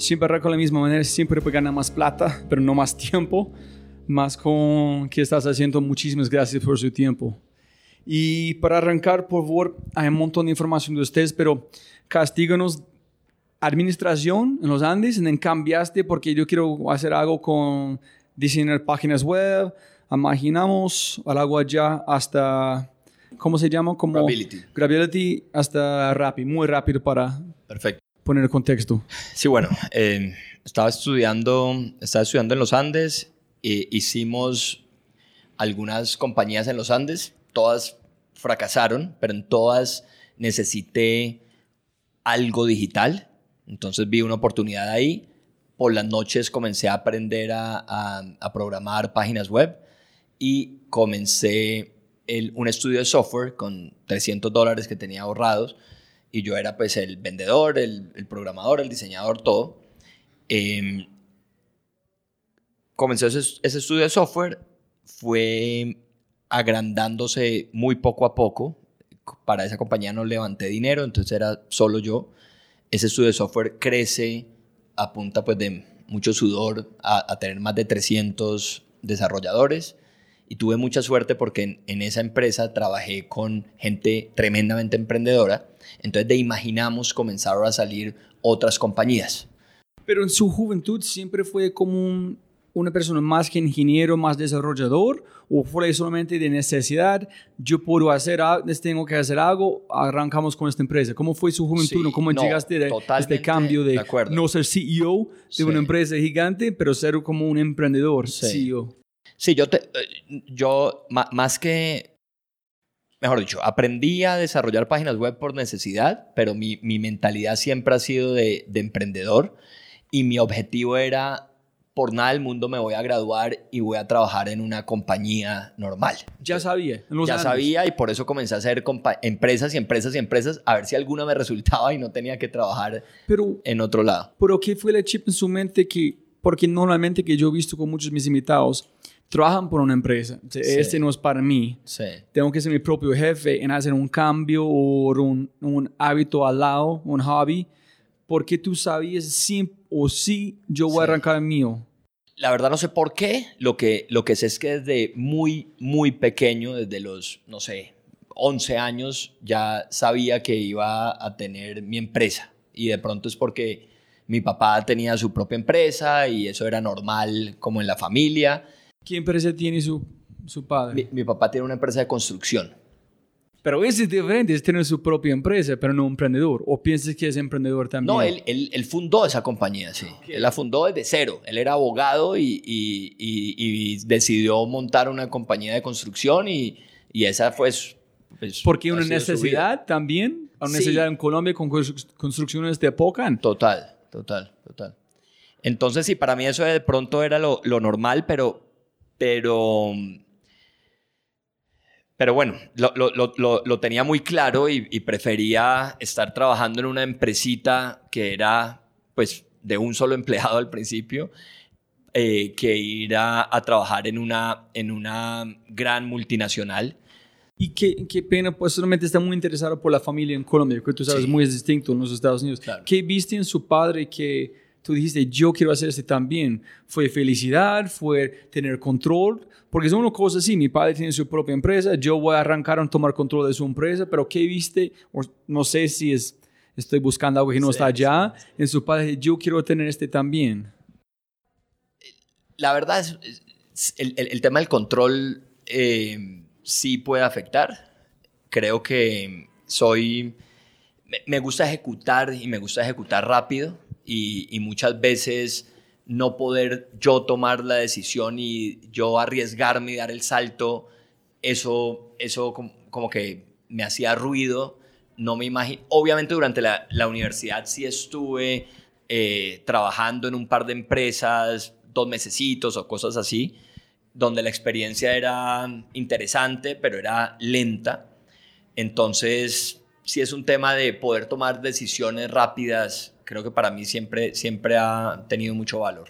Siempre con la misma manera, siempre ganar más plata, pero no más tiempo, más con que estás haciendo. Muchísimas gracias por su tiempo. Y para arrancar, por favor, hay un montón de información de ustedes, pero castíganos administración en los Andes, en cambiaste porque yo quiero hacer algo con diseñar páginas web, imaginamos algo allá hasta, ¿cómo se llama? Como Gravity. Gravity hasta Rappi, muy rápido para... Perfecto poner el contexto. Sí, bueno, eh, estaba, estudiando, estaba estudiando en los Andes, e hicimos algunas compañías en los Andes, todas fracasaron, pero en todas necesité algo digital, entonces vi una oportunidad ahí. Por las noches comencé a aprender a, a, programar páginas web y comencé el, un estudio de software con 300 dólares que tenía ahorrados y yo era pues el vendedor, el, programador, el diseñador, todo. Eh, comenzó ese, estudio de software, fue agrandándose muy poco a poco. Para esa compañía no levanté dinero, entonces era solo yo. Ese estudio de software crece a punta pues de mucho sudor a, tener más de 300 desarrolladores y tuve mucha suerte porque en, esa empresa trabajé con gente tremendamente emprendedora. Entonces de imaginamos comenzaron a salir otras compañías. Pero en su juventud siempre fue como un, una persona más que ingeniero, más desarrollador, o fue solamente de necesidad, yo puedo hacer algo, tengo que hacer algo, arrancamos con esta empresa. ¿Cómo fue su juventud? Sí, ¿Cómo no, llegaste de este cambio de, de no ser CEO de Sí. una empresa gigante, pero ser como un emprendedor, Sí. CEO? Sí, yo, te, eh, yo más que, mejor dicho, aprendí a desarrollar páginas web por necesidad, pero mi, mi mentalidad siempre ha sido de, de emprendedor y mi objetivo era, por nada del mundo me voy a graduar y voy a trabajar en una compañía normal. Ya sabía. en los ya sabía y por eso comencé a hacer empresas y empresas y empresas a ver si alguna me resultaba y no tenía que trabajar Pero en otro lado. Pero ¿qué fue el chip en su mente que, porque normalmente que yo he visto con muchos de mis invitados, trabajan por una empresa, O sea, Sí. este no es para mí, Sí. tengo que ser mi propio jefe en hacer un cambio o un, un hábito al lado, un hobby, porque tú sabías sí o sí yo voy a Sí. arrancar el mío. La verdad no sé por qué. Lo que, lo que sé es que desde muy, muy pequeño, desde los, no sé, 11 años, ya sabía que iba a tener mi empresa. Y de pronto es porque mi papá tenía su propia empresa y eso era normal como en la familia. ¿Qué empresa tiene su, su padre? Mi, mi papá tiene una empresa de construcción. Pero ese es diferente, es tener su propia empresa, pero no un emprendedor. ¿O piensas que es emprendedor también? No, él, él, él fundó esa compañía, sí. Él la fundó desde cero. Él era abogado y, y- y- y decidió montar una compañía de construcción y, y esa fue... su- pues, Porque una necesidad también, una Sí. necesidad en Colombia con constru- construcciones de época. Total, total, total. Entonces, sí, para mí eso de pronto era lo, lo normal, pero, pero, pero bueno, lo, lo- lo- lo- tenía muy claro y, y prefería estar trabajando en una empresita que era, pues, de un solo empleado al principio, eh, que ir a, a trabajar en una, en una gran multinacional. Y qué, qué pena, pues solamente está muy interesado por la familia en Colombia, que tú sabes, Sí. muy distinto en los Estados Unidos. Claro. ¿Qué viste en su padre que tú dijiste, yo quiero hacer este también? ¿Fue felicidad? ¿Fue tener control? Porque es una cosa así, mi padre tiene su propia empresa, yo voy a arrancar a tomar control de su empresa, pero ¿qué viste? O no sé si es, estoy buscando algo que no Sí, está allá. En su padre, yo quiero tener este también. la verdad es, el, tema del control eh, sí puede afectar. Creo que soy, me, gusta ejecutar y me gusta ejecutar rápido y, muchas veces no poder yo tomar la decisión y yo arriesgarme y dar el salto, eso, eso como, que me hacía ruido. No me imagino. Obviamente durante la, la universidad sí estuve eh, trabajando en un par de empresas, dos mesecitos o cosas así, donde la experiencia era interesante, pero era lenta. Entonces, si es un tema de poder tomar decisiones rápidas, creo que para mí siempre, siempre ha tenido mucho valor.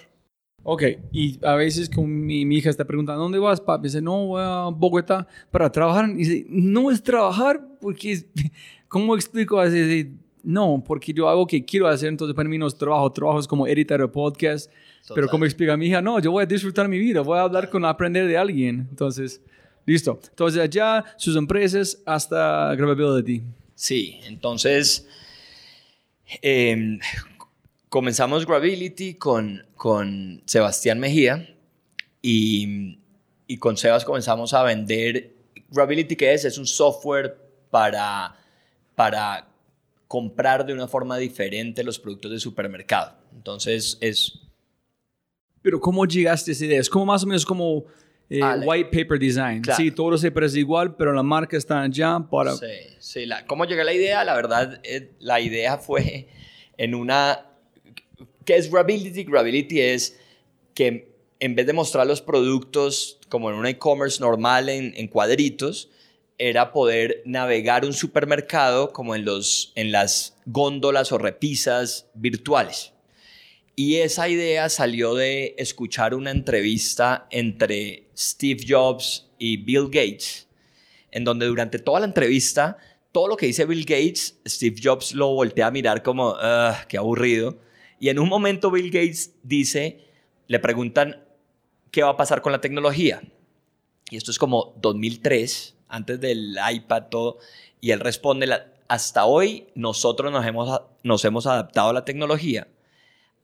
Ok, y a veces con mi, hija está preguntando, ¿dónde vas, papi? Dice, no, voy a Bogotá para trabajar. Y dice, no es trabajar, porque, ¿cómo explico? Dice, no, porque yo hago que quiero hacer, entonces para mí no es trabajo, trabajo es como editar el podcast. Pero como explica mi hija, no, yo voy a disfrutar mi vida, voy a hablar con aprender de alguien. Entonces, listo. Entonces, allá sus empresas hasta Gravability. Sí, entonces em, comenzamos Gravability con, con Sebastián Mejía y, y con Sebas comenzamos a vender. Gravability, ¿qué es? Es un software para, para comprar de una forma diferente los productos de supermercado. Entonces es... Pero ¿cómo llegaste a esa idea? Es como más o menos como eh, white paper design. Sí, todo se parece igual, pero la marca está allá para... Sí, sí. La, ¿Cómo llegué a la idea? La verdad, eh, la idea fue en una... ¿Qué es Grability? Grability es que en vez de mostrar los productos como en un e-commerce normal en, en cuadritos, era poder navegar un supermercado como en, los, en las góndolas o repisas virtuales. Y esa idea salió de escuchar una entrevista entre Steve Jobs y Bill Gates, en donde durante toda la entrevista, todo lo que dice Bill Gates, Steve Jobs lo voltea a mirar como, qué aburrido. Y en un momento Bill Gates dice, le preguntan, ¿qué va a pasar con la tecnología? Y esto es como 2003 antes del iPad, todo, y él responde, hasta hoy nosotros nos hemos, nos hemos adaptado a la tecnología.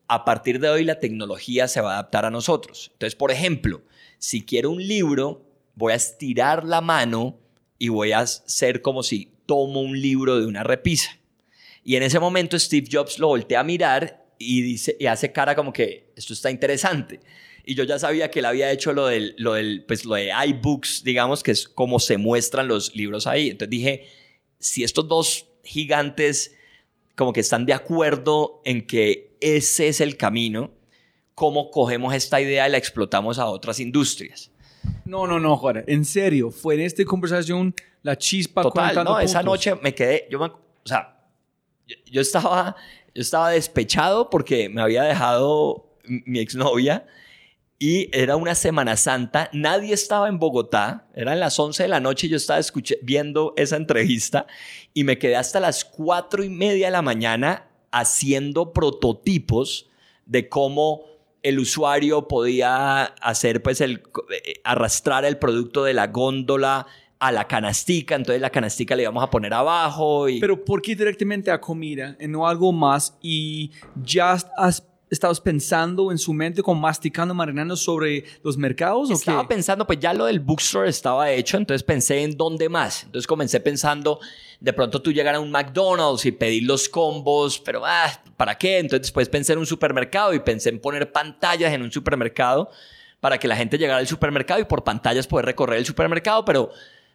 A partir de hoy la tecnología se va a adaptar a nosotros. Entonces, por ejemplo, si quiero un libro, voy a estirar la mano y voy a hacer como si tomo un libro de una repisa. Y en ese momento Steve Jobs lo voltea a mirar y, dice, y hace cara como que esto está interesante y yo ya sabía que él había hecho lo del, lo del, pues lo de iBooks, digamos, que es como se muestran los libros ahí. Entonces dije, si estos dos gigantes como que están de acuerdo en que ese es el camino, ¿cómo cogemos esta idea y la explotamos a otras industrias? No, no, no, Juan, en serio, fue en esta conversación la chispa Total, no, esa noche me quedé, yo o sea, yo, estaba, yo estaba despechado porque me había dejado mi exnovia y era una Semana Santa, nadie estaba en Bogotá, eran las 11 de la noche yo estaba viendo esa entrevista y me quedé hasta las 4 y media de la mañana haciendo prototipos de cómo el usuario podía hacer, pues, el, eh, arrastrar el producto de la góndola a la canastica, entonces la canastica le íbamos a poner abajo. Y... Pero ¿por qué directamente a comida y no algo más? Y ya has estabas pensando en su mente, como masticando, marinando sobre los mercados? Estaba pensando, pues ya lo del bookstore estaba hecho, entonces pensé en dónde más. Entonces comencé pensando, de pronto tú llegar a un McDonald's y pedir los combos, pero ah, ¿para qué? Entonces después pensé en un supermercado y pensé en poner pantallas en un supermercado para que la gente llegara al supermercado y por pantallas poder recorrer el supermercado, pero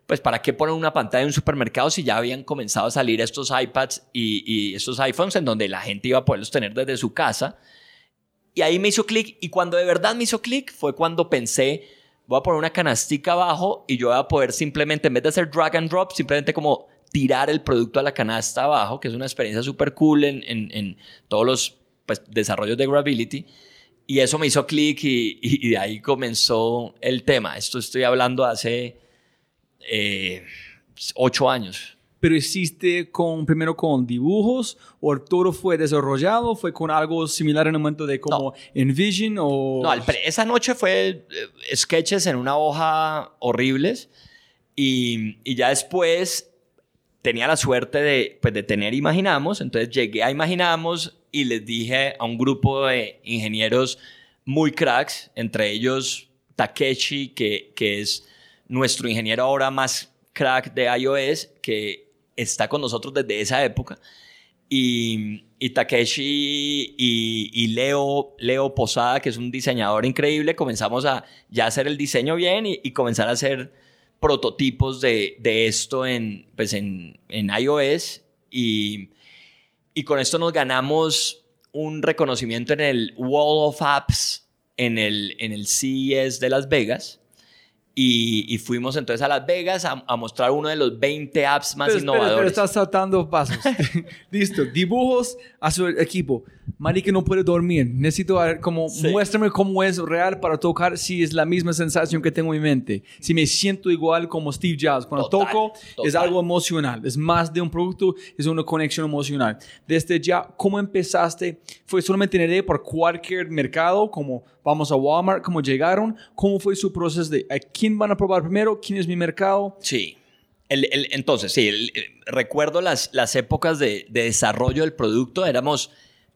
pues ¿para qué poner una pantalla en un supermercado si ya habían comenzado a salir estos iPads y, y estos iPhones en donde la gente iba a poderlos tener desde su casa? Y ahí me hizo clic y cuando de verdad me hizo clic fue cuando pensé, voy a poner una canastica abajo y yo voy a poder simplemente, en vez de hacer drag and drop, simplemente como tirar el producto a la canasta abajo, que es una experiencia súper cool en, en, todos los pues, desarrollos de Gravity. Y eso me hizo clic y, de ahí comenzó el tema. Esto estoy hablando hace eh, ocho años pero hiciste con, primero con dibujos o todo fue desarrollado, fue con algo similar en el momento de como Envision o... No, esa noche fue eh, sketches en una hoja horribles y, y, ya después tenía la suerte de, pues, de tener Imaginamos, entonces llegué a Imaginamos y les dije a un grupo de ingenieros muy cracks, entre ellos Takeshi, que, que es nuestro ingeniero ahora más crack de iOS, que está con nosotros desde esa época. Y, y Takeshi y, Leo, Leo Posada, que es un diseñador increíble, comenzamos a ya hacer el diseño bien y, y comenzar a hacer prototipos de, de esto en, pues en, en iOS. Y, y con esto nos ganamos un reconocimiento en el Wall of Apps en el, en el CES de Las Vegas. Y, fuimos entonces a Las Vegas a, mostrar uno de los 20 apps más innovadores. Pero, estás saltando pasos. Listo, dibujos a su equipo. Que no puede dormir. Necesito ver como, muéstrame cómo es real para tocar si es la misma sensación que tengo en mi mente. Si me siento igual como Steve Jobs. Cuando toco es algo emocional. Es más de un producto, es una conexión emocional. Desde ya, ¿cómo empezaste? ¿Fue solamente en idea por cualquier mercado? Como vamos a Walmart, ¿cómo llegaron? ¿Cómo fue su proceso de a quién van a probar primero? ¿Quién es mi mercado? Sí. El, entonces, sí, recuerdo las, las épocas de, de desarrollo del producto. Éramos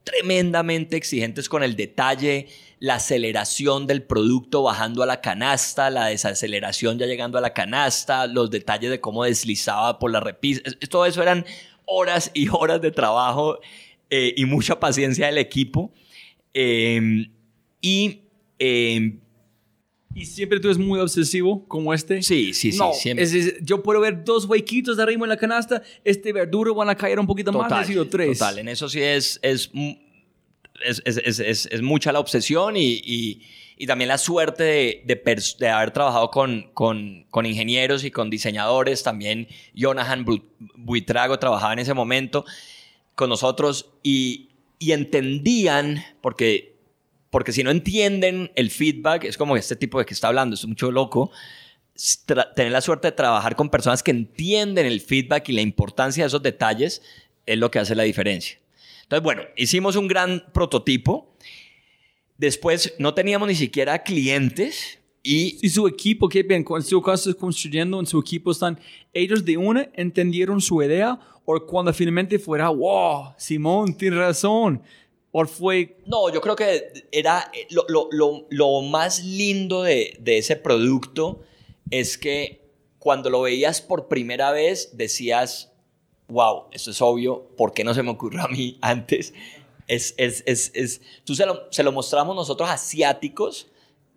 tremendamente exigentes con el detalle, la aceleración del producto bajando a la canasta, la desaceleración ya llegando a la canasta, los detalles de cómo deslizaba por la repisa. Todo eso eran horas y horas de trabajo eh, y mucha paciencia del equipo. Em, y em, ¿Y siempre tú eres muy obsesivo como este? Sí, sí, sí. siempre. yo puedo ver dos huequitos de arriba en la canasta, este verduro van a caer un poquito más, necesito tres. Total, en eso sí es, es, es, es mucha la obsesión y, y, y, también la suerte de, de, de haber trabajado con, con, con, ingenieros y con diseñadores. También Jonahan Buitrago trabajaba en ese momento con nosotros y, y entendían, porque porque si no entienden el feedback, es como este tipo de que está hablando, es mucho loco. tener la suerte de trabajar con personas que entienden el feedback y la importancia de esos detalles es lo que hace la diferencia. Entonces, bueno, hicimos un gran prototipo. Después no teníamos ni siquiera clientes y... ¿Y su equipo, qué bien, cuando estás construyendo en su equipo, están ellos de una entendieron su idea o cuando finalmente fuera, wow, Simón, tiene razón, fue...? No, yo creo que era eh, lo, lo, lo, lo más lindo de, de, ese producto es que cuando lo veías por primera vez decías, wow, esto es obvio, ¿por qué no se me ocurrió a mí antes? Es, es, es, es tú se lo, se lo mostramos nosotros asiáticos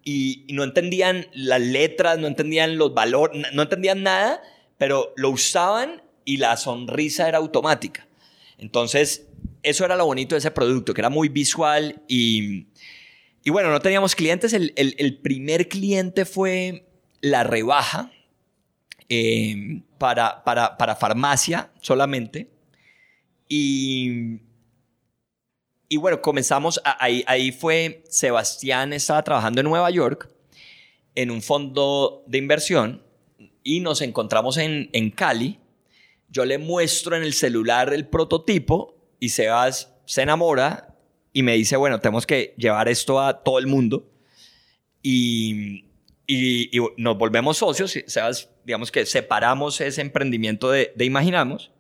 y, y, no entendían las letras, no entendían los valores, no entendían nada, pero lo usaban y la sonrisa era automática. Entonces, eso era lo bonito de ese producto, que era muy visual y, y bueno, no teníamos clientes. El, el, primer cliente fue la rebaja eh, para, para, para, farmacia solamente. Y, y bueno, comenzamos, ahí, ahí fue, Sebastián estaba trabajando en Nueva York en un fondo de inversión y nos encontramos en, en Cali. Yo le muestro en el celular el prototipo y Sebas se enamora y me dice, bueno, tenemos que llevar esto a todo el mundo. Y, y, nos volvemos socios. Sebas, digamos que separamos ese emprendimiento de, de, Imaginamos.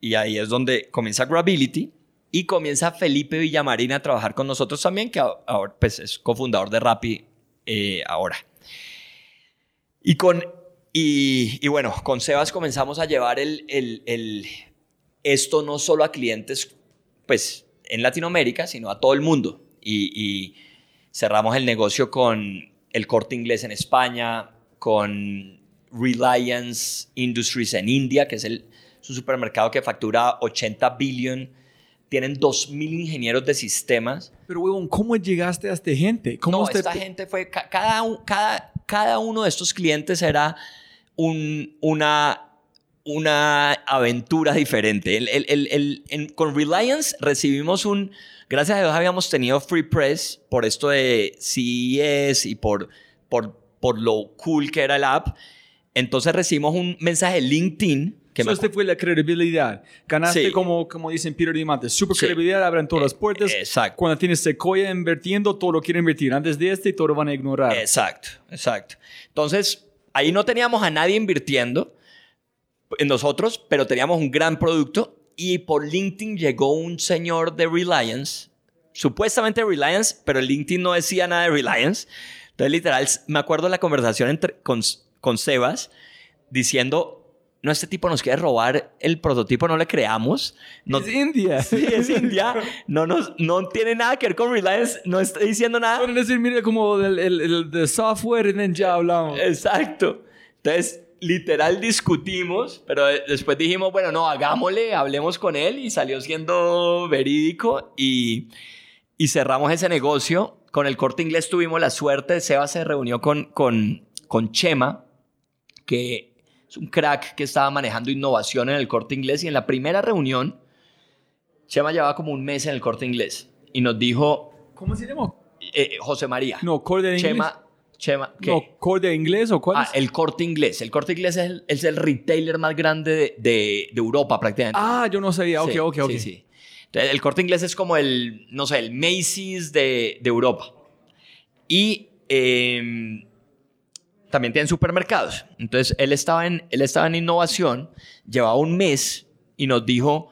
Y ahí es donde comienza Grability. Y comienza Felipe Villamarín a trabajar con nosotros también, que ahora pues, es cofundador de Rappi eh, ahora. Y con y, y, bueno, con Sebas comenzamos a llevar el, el, esto no solo a clientes pues, en Latinoamérica, sino a todo el mundo. Y, cerramos el negocio con el corte inglés en España, con Reliance Industries en India, que es, el, un supermercado que factura 80 billion. Tienen 2.000 ingenieros de sistemas. Pero, huevón, ¿cómo llegaste a esta gente? ¿Cómo no, esta gente fue... Cada, cada, cada uno de estos clientes era un, una una aventura diferente. El, el, con Reliance recibimos un, gracias a Dios habíamos tenido free press por esto de CES y por, por, por lo cool que era el app. Entonces recibimos un mensaje de LinkedIn. Que so este fue la credibilidad. Ganaste como, como dicen Peter Diamante. Super credibilidad, abren todas las eh, puertas. Exacto. Cuando tienes Sequoia invirtiendo, todo lo quieren invertir. Antes de este, todo lo van a ignorar. Exacto, exacto. Entonces, ahí no teníamos a nadie invirtiendo en nosotros, pero teníamos un gran producto y por LinkedIn llegó un señor de Reliance supuestamente Reliance, pero LinkedIn no decía nada de Reliance. Entonces, literal, me acuerdo la conversación entre, con, con Sebas diciendo, no, este tipo nos quiere robar el prototipo, no le creamos. No, es India. Sí, es India. No, nos, no tiene nada que ver con Reliance, no está diciendo nada. Pueden decir, mire, como el, el, el de software y ya hablamos. Exacto. Entonces, literal discutimos, pero después dijimos, bueno, no, hagámosle, hablemos con él y salió siendo verídico y, y cerramos ese negocio. Con el corte inglés tuvimos la suerte, Seba se reunió con, con, con Chema, que es un crack que estaba manejando innovación en el corte inglés y en la primera reunión, Chema llevaba como un mes en el corte inglés y nos dijo... ¿Cómo se llama? Eh, José María. No, corte inglés. Chema, Chema, ¿qué? No, corte inglés o cuál Ah, es? el corte inglés. El corte inglés es el, es el retailer más grande de, de- de Europa prácticamente. Ah, yo no sabía. Ok, Sí, ok, ok. Sí, sí. Entonces, el corte inglés es como el, no sé, el Macy's de, de Europa. Y eh, también tienen supermercados. Entonces, él estaba, en, él estaba en innovación, llevaba un mes y nos dijo,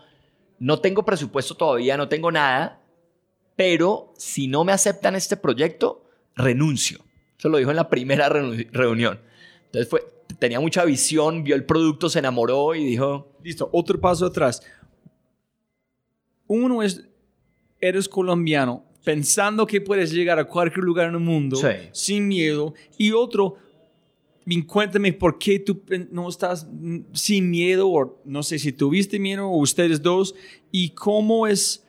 no tengo presupuesto todavía, no tengo nada, pero si no me aceptan este proyecto, renuncio. Eso lo dijo en la primera reuni- reunión. Entonces, fue, tenía mucha visión, vio el producto, se enamoró y dijo, Listo, otro paso atrás. Uno es, eres colombiano, pensando que puedes llegar a cualquier lugar en el mundo Sí. sin miedo. Y otro, cuéntame por qué tú no estás sin miedo, o no sé si tuviste miedo, o ustedes dos, y cómo es.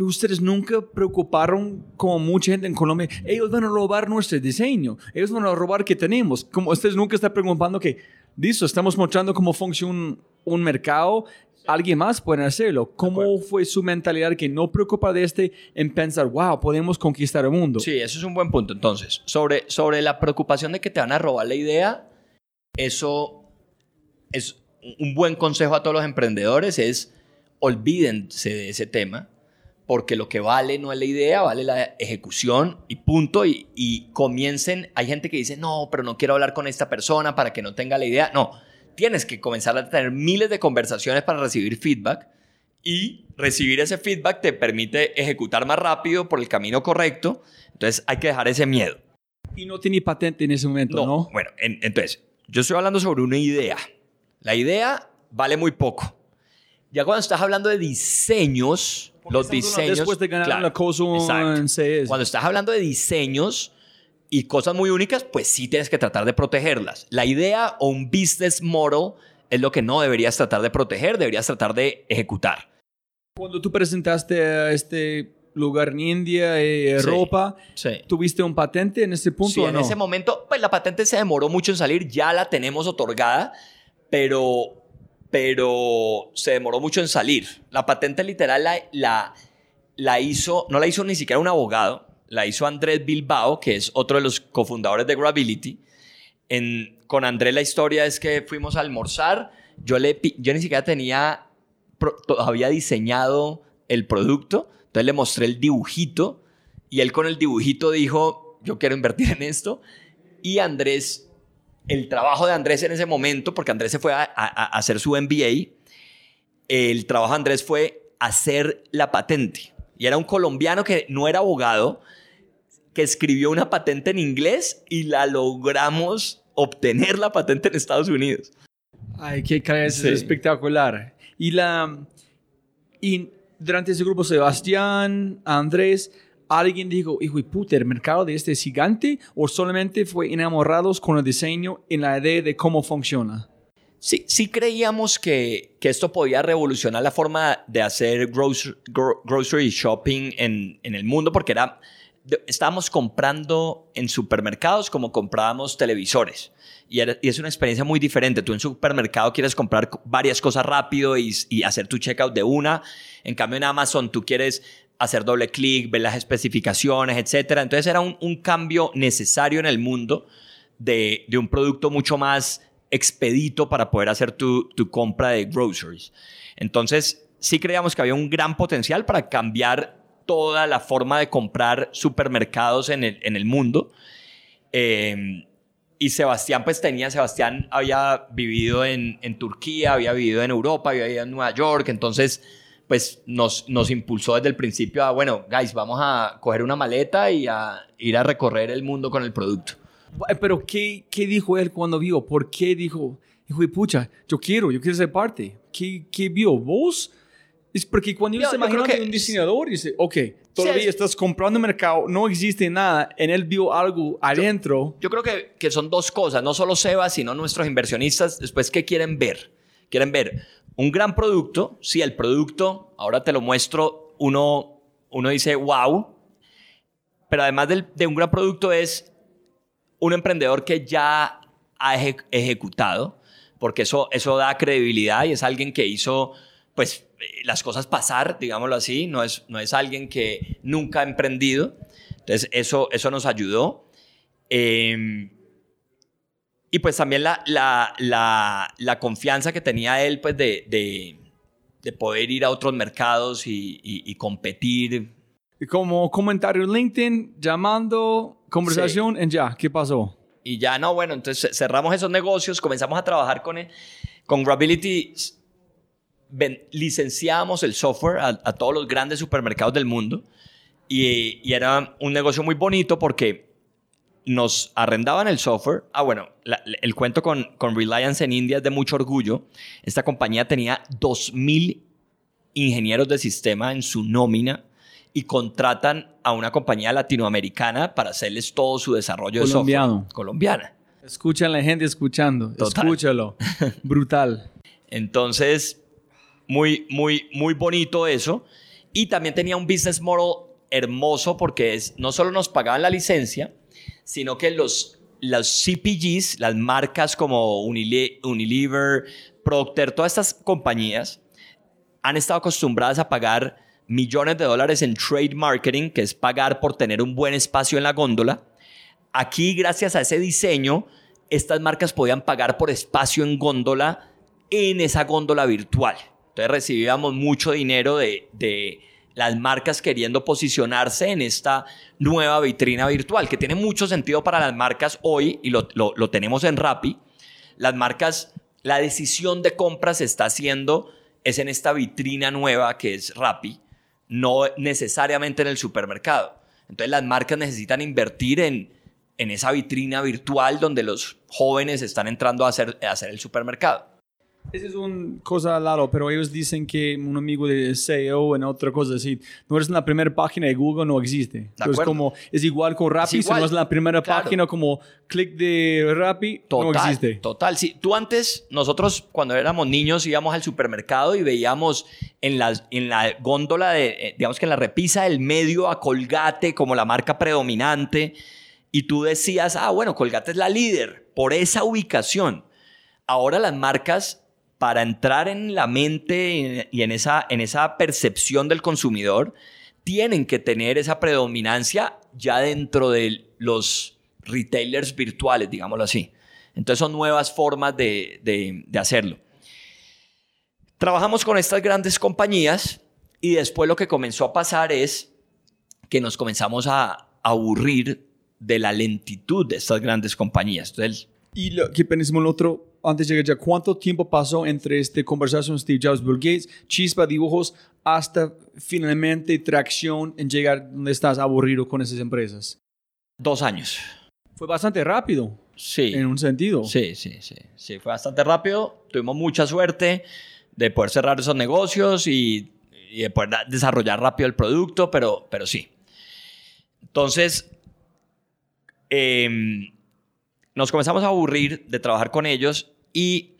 Ustedes nunca preocuparon como mucha gente en Colombia. Ellos van a robar nuestro diseño. Ellos van a robar que tenemos. Como ustedes nunca están preocupando que, listo, estamos mostrando cómo funciona un, mercado. Alguien más puede hacerlo. ¿Cómo fue su mentalidad que no preocupa de este en pensar, wow, podemos conquistar el mundo? Sí, eso es un buen punto. Entonces, sobre, sobre la preocupación de que te van a robar la idea, eso es un buen consejo a todos los emprendedores, es olvídense de ese tema, porque lo que vale no es la idea, vale la ejecución y punto, y, y comiencen, hay gente que dice, no, pero no quiero hablar con esta persona para que no tenga la idea, no, tienes que comenzar a tener miles de conversaciones para recibir feedback y recibir ese feedback te permite ejecutar más rápido por el camino correcto. Entonces hay que dejar ese miedo. Y no tenía patente en ese momento, ¿no? Bueno, en- entonces, yo estoy hablando sobre una idea. La idea vale muy poco. Ya cuando estás hablando de diseños, los diseños... Después de ganar claro, la cosa en CS. Cuando estás hablando de diseños y cosas muy únicas, pues sí tienes que tratar de protegerlas. La idea o un business model es lo que no deberías tratar de proteger, deberías tratar de ejecutar. Cuando tú presentaste a este lugar en India, eh, Sí. Europa, Sí. ¿tuviste un patente en ese punto Sí, o en no? ese momento, pues la patente se demoró mucho en salir, ya la tenemos otorgada, pero, pero se demoró mucho en salir. La patente literal la, la, la hizo, no la hizo ni siquiera un abogado, la hizo Andrés Bilbao, que es otro de los cofundadores de Gravity. En, con Andrés la historia es que fuimos a almorzar, yo, le, yo ni siquiera tenía pro- todavía diseñado el producto, entonces le mostré el dibujito y él con el dibujito dijo, yo quiero invertir en esto. Y Andrés, el trabajo de Andrés en ese momento, porque Andrés se fue a, a- a hacer su MBA, el trabajo de Andrés fue hacer la patente. Y era un colombiano que no era abogado, que escribió una patente en inglés y la logramos obtener la patente en Estados Unidos. Ay, qué cabeza Sí. espectacular. Y la y durante ese grupo Sebastián, Andrés, alguien dijo, hijo de puta, el mercado de este es gigante o solamente fue enamorados con el diseño en la idea de cómo funciona. Sí, sí creíamos que, que esto podía revolucionar la forma de hacer grocery, gro- grocery shopping en, en el mundo porque era, estábamos comprando en supermercados como comprábamos televisores. Y, y es una experiencia muy diferente. Tú en supermercado quieres comprar co- varias cosas rápido y, y hacer tu checkout de una. En cambio en Amazon tú quieres hacer doble clic, ver las especificaciones, etc. Entonces era un, un cambio necesario en el mundo de, de un producto mucho más expedito para poder hacer tu, tu compra de groceries. Entonces, sí creíamos que había un gran potencial para cambiar toda la forma de comprar supermercados en el, en el mundo. Eh, y Sebastián, pues tenía, Sebastián había vivido en, en Turquía, había vivido en Europa, había vivido en Nueva York, entonces pues nos, nos impulsó desde el principio a, bueno, guys, vamos a coger una maleta y a ir a recorrer el mundo con el producto. Pero ¿qué, qué dijo él cuando vio? ¿Por qué dijo, hijo de pucha, yo quiero, yo quiero ser parte? ¿Qué, qué vio? ¿Vos? Es porque cuando yo, se imagina que un diseñador dice, ok, todavía estás comprando mercado, no existe nada, en él vio algo adentro. Yo, creo que, que, son dos cosas, no solo Seba, sino nuestros inversionistas, después, ¿qué quieren ver? Quieren ver un gran producto, si el producto, ahora te lo muestro, uno, uno dice, wow, pero además de un gran producto es un emprendedor que ya ha ejecutado, porque eso, eso da credibilidad y es alguien que hizo pues las cosas pasar, digámoslo así, no es, no es alguien que nunca ha emprendido. Entonces, eso, eso nos ayudó. Em, y pues también la, la, la, la, confianza que tenía él, pues de, de, de poder ir a otros mercados y, y, competir. Y como comentario en LinkedIn, llamando, conversación en ya, ¿qué pasó? Y ya no, bueno, entonces cerramos esos negocios, comenzamos a trabajar con, con Grability licenciábamos el software a, todos los grandes supermercados del mundo y, era un negocio muy bonito porque nos arrendaban el software. Ah, bueno, el cuento con, con Reliance en India es de mucho orgullo. Esta compañía tenía 2.000 ingenieros de sistema en su nómina y contratan a una compañía latinoamericana para hacerles todo su desarrollo de software. Colombiana. Escuchan la gente escuchando. Escúchalo. Brutal. Entonces, muy, muy, muy bonito eso. Y también tenía un business model hermoso porque es, no solo nos pagaban la licencia, sino que los, los CPGs, las marcas como Unilever, Procter, todas estas compañías han estado acostumbradas a pagar millones de dólares en trade marketing, que es pagar por tener un buen espacio en la góndola. Aquí, gracias a ese diseño, estas marcas podían pagar por espacio en góndola en esa góndola virtual. Entonces recibíamos mucho dinero de, de las marcas queriendo posicionarse en esta nueva vitrina virtual, que tiene mucho sentido para las marcas hoy, y lo, lo, tenemos en Rappi. Las marcas, la decisión de compra se está haciendo es en esta vitrina nueva que es Rappi, no necesariamente en el supermercado. Entonces las marcas necesitan invertir en, en esa vitrina virtual donde los jóvenes están entrando a hacer, a hacer el supermercado. Esa es una cosa lado, pero ellos dicen que un amigo de SEO en otra cosa así, no eres en la primera página de Google, no existe. Entonces, como es igual con Rappi, si no es la primera página, como clic de Rappi, no existe. Total, sí. Tú antes, nosotros cuando éramos niños íbamos al supermercado y veíamos en la, en la góndola, de, eh, digamos que en la repisa del medio a Colgate como la marca predominante y tú decías, ah, bueno, Colgate es la líder por esa ubicación. Ahora las marcas para entrar en la mente y en esa, en esa percepción del consumidor, tienen que tener esa predominancia ya dentro de los retailers virtuales, digámoslo así. Entonces son nuevas formas de, de, hacerlo. Trabajamos con estas grandes compañías y después lo que comenzó a pasar es que nos comenzamos a aburrir de la lentitud de estas grandes compañías. Entonces, y lo que pensamos el otro, antes de llegar ya, ¿cuánto tiempo pasó entre esta conversación Steve Jobs, Bill Gates, chispa, dibujos, hasta finalmente tracción en llegar donde estás aburrido con esas empresas? Dos años. Fue bastante rápido. Sí. En un sentido. Sí, sí, sí. Sí, fue bastante rápido. Tuvimos mucha suerte de poder cerrar esos negocios y, y de poder desarrollar rápido el producto, pero, pero sí. Entonces, eh, nos comenzamos a aburrir de trabajar con ellos y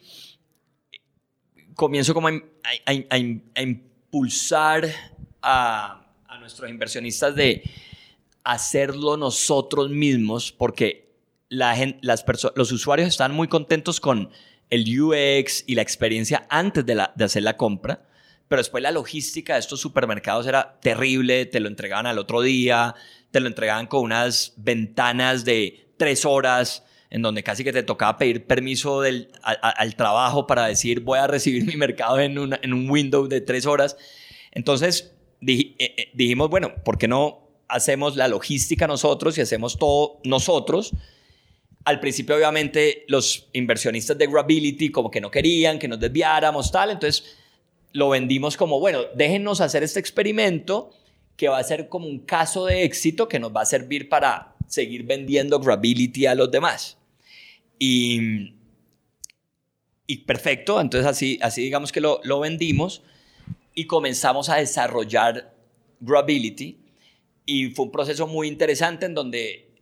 comienzo como a, impulsar a, nuestros inversionistas de hacerlo nosotros mismos porque la los usuarios están muy contentos con el UX y la experiencia antes de, de hacer la compra, pero después la logística de estos supermercados era terrible, te lo entregaban al otro día, te lo entregaban con unas ventanas de tres horas, en donde casi que te tocaba pedir permiso del, al trabajo para decir voy a recibir mi mercado en, en un window de tres horas. Entonces eh, eh, dijimos, bueno, ¿por qué no hacemos la logística nosotros y hacemos todo nosotros? Al principio, obviamente, los inversionistas de Grability como que no querían que nos desviáramos, tal. Entonces, lo vendimos como, bueno, déjennos hacer este experimento que va a ser como un caso de éxito que nos va a servir para seguir vendiendo Grability a los demás. Y, y perfecto, entonces así, así digamos que lo, lo vendimos y comenzamos a desarrollar Grability y fue un proceso muy interesante en donde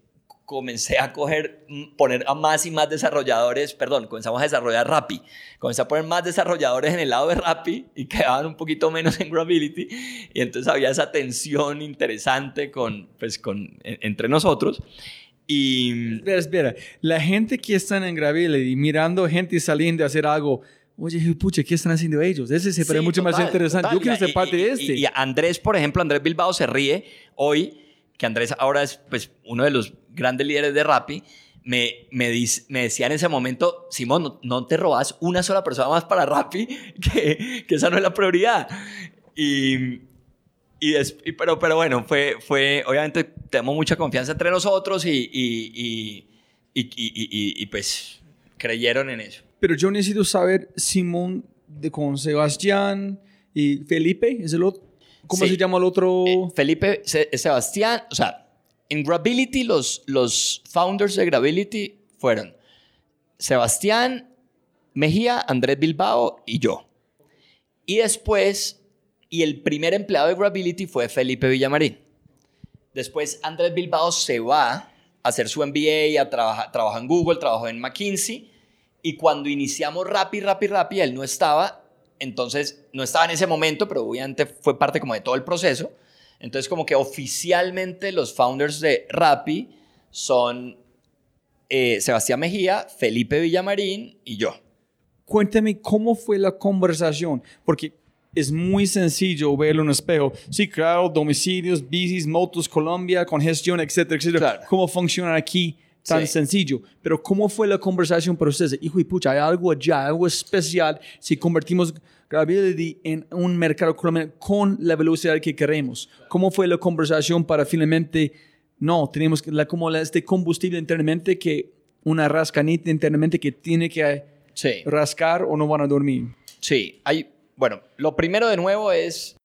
comencé a coger, poner a más y más desarrolladores, perdón, comenzamos a desarrollar Rappi. Comencé a poner más desarrolladores en el lado de Rappi y quedaban un poquito menos en Grability. Y entonces había esa tensión interesante con, pues, con, entre nosotros. Y... Espera, espera. La gente que están en Grability mirando gente saliendo a hacer algo, Oye, pucha, ¿qué están haciendo ellos? Ese se parece mucho más interesante. Yo quiero ser parte de este. Y, Andrés, por ejemplo, Andrés Bilbao se ríe hoy, que Andrés ahora es pues, uno de los grandes líderes de Rappi, me, me, me decía en ese momento, Simón, no, te robas una sola persona más para Rappi, que, que esa no es la prioridad. Y, y, pero, pero bueno, fue, fue, obviamente tenemos mucha confianza entre nosotros y, y, y, pues creyeron en eso. Pero yo necesito saber, Simón, de con Sebastián y Felipe, ¿es el otro? ¿Cómo se llama el otro? Eh, Felipe, Sebastián, o sea, en Grability, los, los founders de Grability fueron Sebastián Mejía, Andrés Bilbao y yo. Y después, y el primer empleado de Grability fue Felipe Villamarín. Después Andrés Bilbao se va a hacer su MBA, a trabaja en Google, trabajó en McKinsey. Y cuando iniciamos Rappi, Rappi, Rappi, él no estaba. Entonces, no estaba en ese momento, pero obviamente fue parte como de todo el proceso. Entonces, como que oficialmente los founders de Rappi son eh, Sebastián Mejía, Felipe Villamarín y yo. Cuéntame cómo fue la conversación, porque es muy sencillo verlo en un espejo. Sí, claro, domicilios, bicis, motos, Colombia, congestión, etcétera, etcétera. ¿Cómo funciona aquí? Tan sencillo. Pero ¿cómo fue la conversación para ustedes? Hijo y pucha, hay algo allá, algo especial si convertimos Gravity en un mercado con la velocidad que queremos. ¿Cómo fue la conversación para finalmente, no, tenemos la, como este combustible internamente que una rascanita internamente que tiene que rascar o no van a dormir? Sí, hay, bueno, lo primero de nuevo es,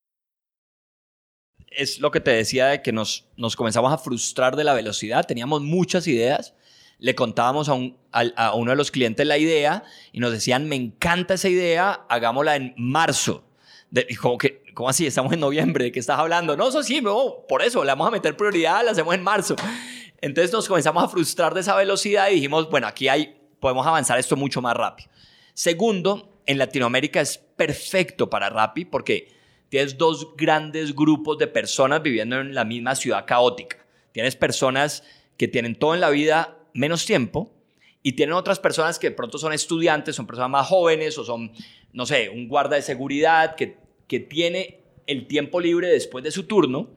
es lo que te decía de que nos, nos comenzamos a frustrar de la velocidad, teníamos muchas ideas le contábamos a, un, a, uno de los clientes la idea y nos decían, me encanta esa idea, hagámosla en marzo. De, como que, ¿cómo así? Estamos en noviembre, ¿de qué estás hablando? No, eso sí, no, por eso, le vamos a meter prioridad, la hacemos en marzo. Entonces nos comenzamos a frustrar de esa velocidad y dijimos, bueno, aquí hay, podemos avanzar esto mucho más rápido. Segundo, en Latinoamérica es perfecto para Rappi porque tienes dos grandes grupos de personas viviendo en la misma ciudad caótica. Tienes personas que tienen todo en la vida menos tiempo y tienen otras personas que de pronto son estudiantes, son personas más jóvenes o son, no sé, un guarda de seguridad que, que tiene el tiempo libre después de su turno,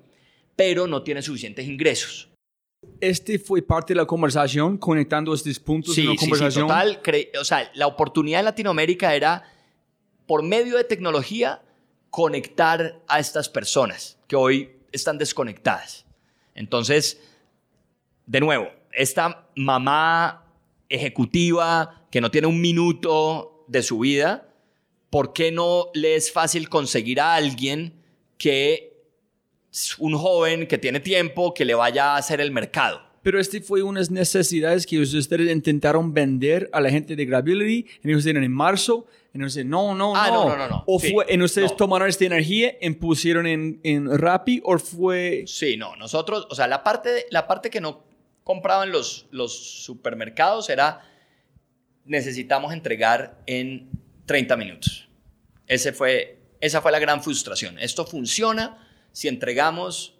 pero no tiene suficientes ingresos. Este fue parte de la conversación, conectando estos puntos en la conversación. Sí, total. O sea, la oportunidad en Latinoamérica era, por medio de tecnología, conectar a estas personas que hoy están desconectadas. Entonces, de nuevo, esta mamá ejecutiva que no tiene un minuto de su vida, ¿por qué no le es fácil conseguir a alguien que un joven que tiene tiempo que le vaya a hacer el mercado? Pero este fue unas necesidades que ustedes intentaron vender a la gente de Gravity, en ellos en marzo, en ustedes no, no, ah, no. no, no, no, O fue, en ustedes tomaron esta energía, y pusieron en, en Rappi, o fue... Sí, no, nosotros, o sea, la parte, la parte que no comprado en los, los supermercados era necesitamos entregar en 30 minutos. Ese fue, esa fue la gran frustración. Esto funciona si entregamos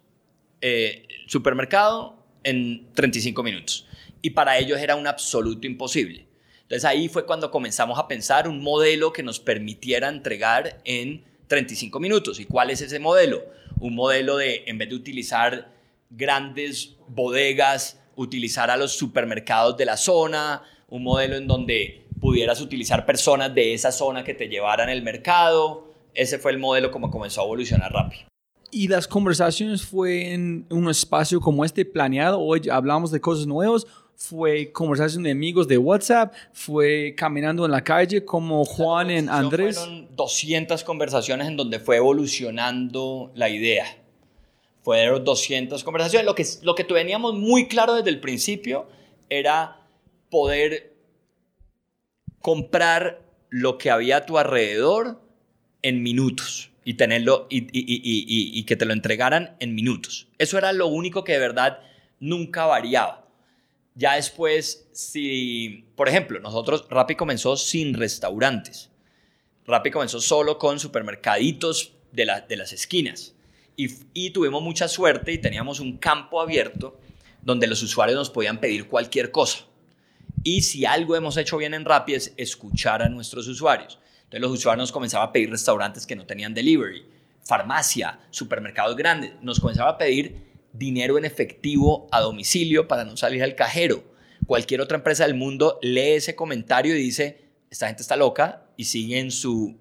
eh, supermercado en 35 minutos. Y para ellos era un absoluto imposible. Entonces ahí fue cuando comenzamos a pensar un modelo que nos permitiera entregar en 35 minutos. ¿Y cuál es ese modelo? Un modelo de, en vez de utilizar grandes bodegas utilizar a los supermercados de la zona, un modelo en donde pudieras utilizar personas de esa zona que te llevaran el mercado. Ese fue el modelo como comenzó a evolucionar rápido. ¿Y las conversaciones fue en un espacio como este planeado? Hoy hablamos de cosas nuevas. fue conversación de amigos de WhatsApp, fue caminando en la calle como Juan y Andrés. Fueron 200 conversaciones en donde fue evolucionando la idea. Fueron 200 conversaciones. Lo que, lo que teníamos muy claro desde el principio era poder comprar lo que había a tu alrededor en minutos y tenerlo y, que te lo entregaran en minutos. Eso era lo único que de verdad nunca variaba. Ya después, si, por ejemplo, nosotros, Rappi comenzó sin restaurantes. Rappi comenzó solo con supermercaditos de, la, de las esquinas. Y tuvimos mucha suerte y teníamos un campo abierto donde los usuarios nos podían pedir cualquier cosa. Y si algo hemos hecho bien en Rappi es escuchar a nuestros usuarios. Entonces los usuarios comenzaban a pedir restaurantes que no tenían delivery, farmacia, supermercados grandes. Nos comenzaban a pedir dinero en efectivo a domicilio para no salir al cajero. Cualquier otra empresa del mundo lee ese comentario y dice, esta gente está loca y sigue en su...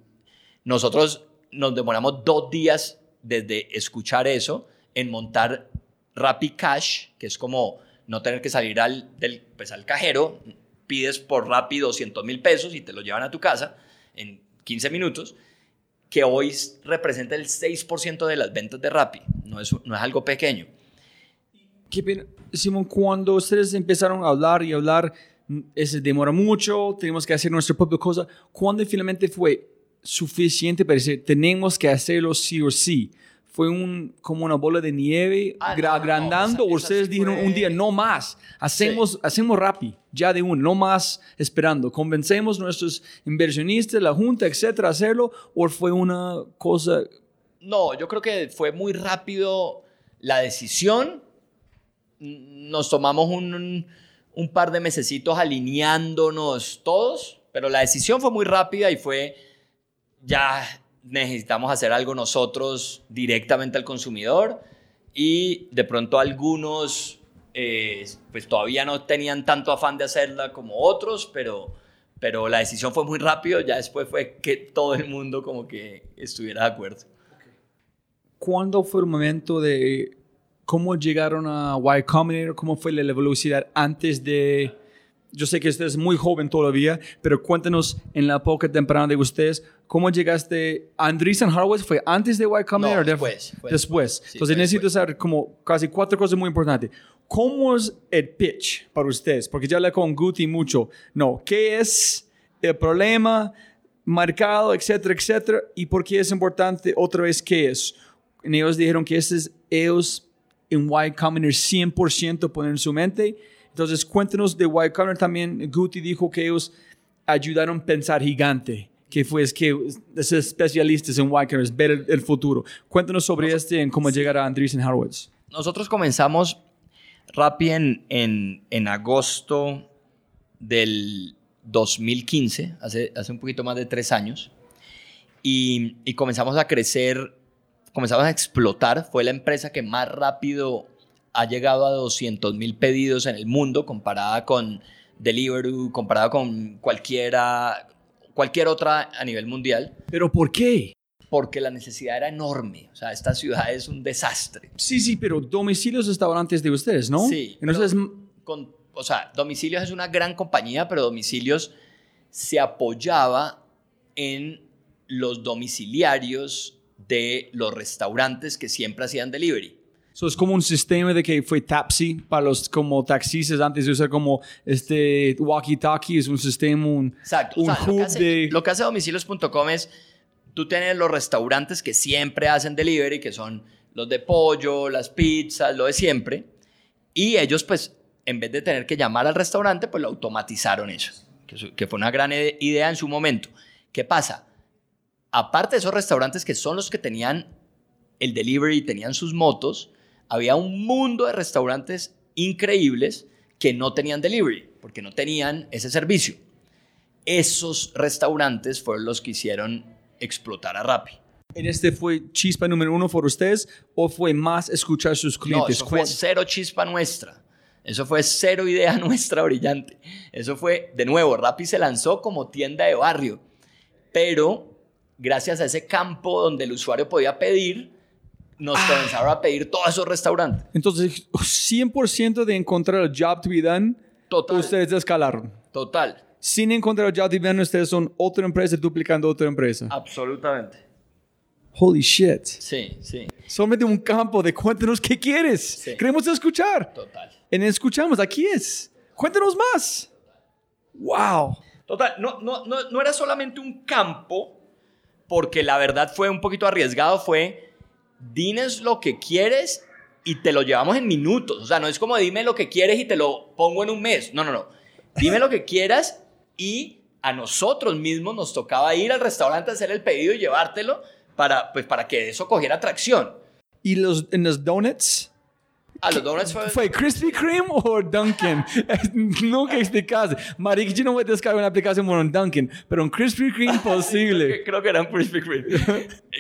Nosotros nos demoramos dos días desde escuchar eso en montar Rappi Cash, que es como no tener que salir al, del, pues, al cajero, pides por Rappi 200 mil pesos y te lo llevan a tu casa en 15 minutos, que hoy representa el 6% de las ventas de Rappi. No es, no es algo pequeño. Qué Simón, cuando ustedes empezaron a hablar y hablar, se demora mucho, tenemos que hacer nuestra propia cosa. ¿Cuándo finalmente fue suficiente para decir, tenemos que hacerlo sí o sí? Fue un, como una bola de nieve ah, agrandando. ustedes dijeron un día, no más, hacemos, hacemos Rappi, ya de uno, no más esperando. Convencemos a nuestros inversionistas, la junta, etcétera, a hacerlo, o fue una cosa. No, yo creo que fue muy rápido la decisión. Nos tomamos un, un par de mesecitos alineándonos todos, pero la decisión fue muy rápida y fue ya necesitamos hacer algo nosotros directamente al consumidor y de pronto algunos eh, pues todavía no tenían tanto afán de hacerla como otros, pero, pero la decisión fue muy rápido, ya después fue que todo el mundo como que estuviera de acuerdo. ¿Cuándo fue el momento de cómo llegaron a Y Combinator? ¿Cómo fue la velocidad antes de... Yo sé que usted es muy joven todavía, pero cuéntenos en la época temprana de ustedes, ¿Cómo llegaste Andreessen Horowitz? ¿Fue antes de Y Combinator? No, después. después. Entonces necesito saber como casi cuatro cosas muy importantes. ¿Cómo es el pitch para ustedes? Porque ya hablé con Guti mucho. No, ¿qué es el problema, mercado, etcétera, etcétera? ¿Y por qué es importante otra vez qué es? ellos dijeron que es ellos en Y Combinator 100% ponen en su mente. Entonces cuéntenos de Y Combinator también. Guti dijo que ellos ayudaron a pensar gigante que fue es que es especialistas en Wikers, ver el, futuro. Cuéntanos sobre este en cómo llegar a Andreessen Horowitz. Nosotros comenzamos Rappi en, en, en, agosto del 2015, hace, hace un poquito más de tres años, y, y comenzamos a crecer, comenzamos a explotar. Fue la empresa que más rápido ha llegado a 200 mil pedidos en el mundo comparada con Deliveroo, comparada con cualquiera, cualquier otra a nivel mundial. ¿Pero por qué? Porque la necesidad era enorme. O sea, esta ciudad es un desastre. Sí, sí, pero domicilios estaban antes de ustedes, ¿no? Sí. Entonces, con, o sea, domicilios es una gran compañía, pero domicilios se apoyaba en los domiciliarios de los restaurantes que siempre hacían delivery es como un sistema de que fue Tapsi para los como taxistas antes de usar como este walkie-talkie, es un sistema, un, Exacto. un hub lo, que hace, de... lo que hace domicilios.com es, tú tienes los restaurantes que siempre hacen delivery, que son los de pollo, las pizzas, lo de siempre, y ellos pues, en vez de tener que llamar al restaurante, pues lo automatizaron eso, que, que fue una gran idea en su momento. ¿Qué pasa? Aparte de esos restaurantes que son los que tenían el delivery, tenían sus motos, había un mundo de restaurantes increíbles que no tenían delivery, porque no tenían ese servicio. Esos restaurantes fueron los que hicieron explotar a Rappi. ¿En este fue chispa número uno por ustedes o fue más escuchar a sus clientes? No, eso fue cero chispa nuestra. Eso fue cero idea nuestra brillante. Eso fue, de nuevo, Rappi se lanzó como tienda de barrio. Pero gracias a ese campo donde el usuario podía pedir, nos ah. comenzaron a pedir todos esos restaurantes. Entonces, 100% de encontrar el job to be done Total. ustedes escalaron. Total. Sin encontrar ya Divino, ustedes son otra empresa duplicando otra empresa. Absolutamente. Holy shit. Sí, sí. Solamente un campo de cuéntanos qué quieres. Sí. Queremos escuchar. Total. En escuchamos, aquí es. Cuéntanos más. Wow. Total, no, no, no, no era solamente un campo, porque la verdad fue un poquito arriesgado, fue, dines lo que quieres y te lo llevamos en minutos. O sea, no es como dime lo que quieres y te lo pongo en un mes. No, no, no. Dime lo que quieras y a nosotros mismos nos tocaba ir al restaurante a hacer el pedido y llevártelo para, pues, para que eso cogiera tracción. ¿Y en los donuts? A los donuts fue... ¿Fue Krispy Kreme o Dunkin'? Nunca explicaste. Maric, yo no voy a descargar una aplicación por un Dunkin', pero un Krispy Kreme posible. Creo que eran Krispy Kreme.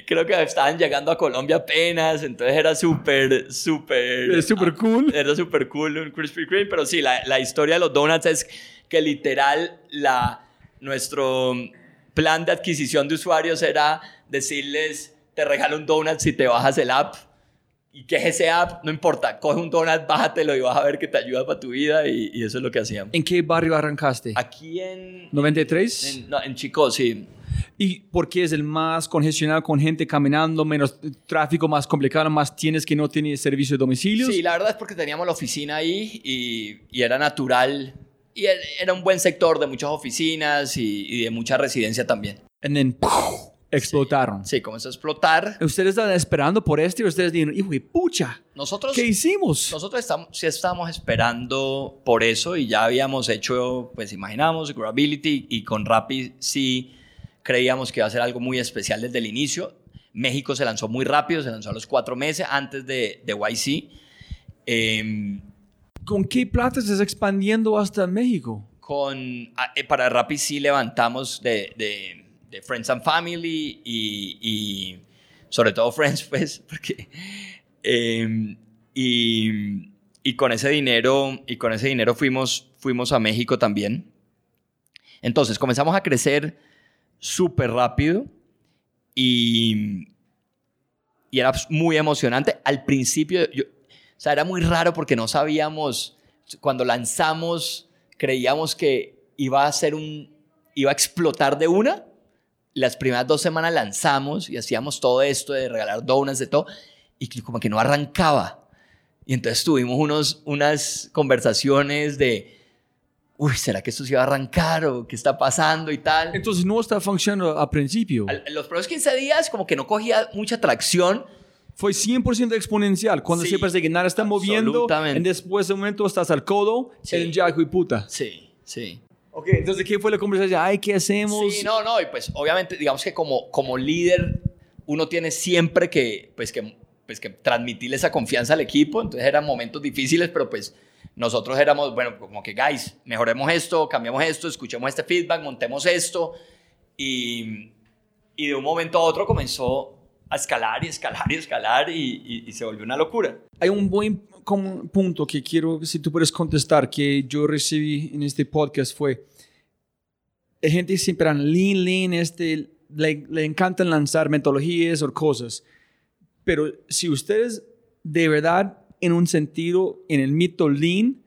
Creo que estaban llegando a Colombia apenas, entonces era súper, súper... Es súper cool. Era súper cool un Krispy Kreme, pero sí, la, la historia de los donuts es que literal la, nuestro plan de adquisición de usuarios era decirles, te regalo un donut si te bajas el app. ¿Y qué es ese app? No importa, coge un donut, bájatelo y vas a ver que te ayuda para tu vida y, y eso es lo que hacíamos. ¿En qué barrio arrancaste? Aquí en... ¿93? En, no, en Chico, sí. ¿Y por qué es el más congestionado con gente caminando, menos tráfico, más complicado, más tienes que no tiene servicio de domicilios? Sí, la verdad es porque teníamos la oficina ahí y, y era natural. Y er- era un buen sector de muchas oficinas y, y de mucha residencia también. And then, ¡puf! Explotaron. Sí, comenzó a explotar. ¿Ustedes estaban esperando por esto y ustedes dijeron, hijo de pucha, Nosotros, ¿qué hicimos? nosotros estamos, sí estábamos esperando por eso y ya habíamos hecho, pues imaginamos, Grability y con Rappi sí creíamos que iba a ser algo muy especial desde el inicio. México se lanzó muy rápido, se lanzó a los cuatro meses antes de, de YC. Em, ¿Con qué plata estás expandiendo hasta México? con, eh, para Rappi sí levantamos de, de- de Friends and Family y, y sobre todo Friends, pues, porque... eh, y, y con ese dinero, y con ese dinero fuimos, fuimos a México también. Entonces comenzamos a crecer súper rápido y, y era muy emocionante. Al principio, yo, o sea, era muy raro porque no sabíamos, cuando lanzamos, creíamos que iba a ser un, iba a explotar de una. Las primeras dos semanas lanzamos y hacíamos todo esto de regalar donuts, de todo, y como que no arrancaba. Y entonces tuvimos unos, unas conversaciones de, uy, ¿será que esto se iba a arrancar o qué está pasando y tal? Entonces no está funcionando al principio. Al- los primeros 15 días como que no cogía mucha tracción. Fue 100% exponencial. Cuando Sí, siempre que nada está moviendo, y después de un momento estás al codo, Sí. en hijo de puta. Sí, sí. Ok, entonces, ¿qué fue la conversación? Ay, ¿qué hacemos? Sí, no, no, y pues obviamente digamos que como, como líder uno tiene siempre que, pues que, pues que transmitirle esa confianza al equipo, entonces eran momentos difíciles, pero pues nosotros éramos, bueno, como que, guys, mejoremos esto, cambiamos esto, escuchemos este feedback, montemos esto, y, y de un momento a otro comenzó a escalar y escalar y escalar y, y- y se volvió una locura. Hay un buen como punto que quiero, si tú puedes contestar, que yo recibí en este podcast fue, la gente siempre lean, lean, este, le, le encantan lanzar metodologías o cosas, pero si ustedes de verdad, en un sentido, en el mito lean,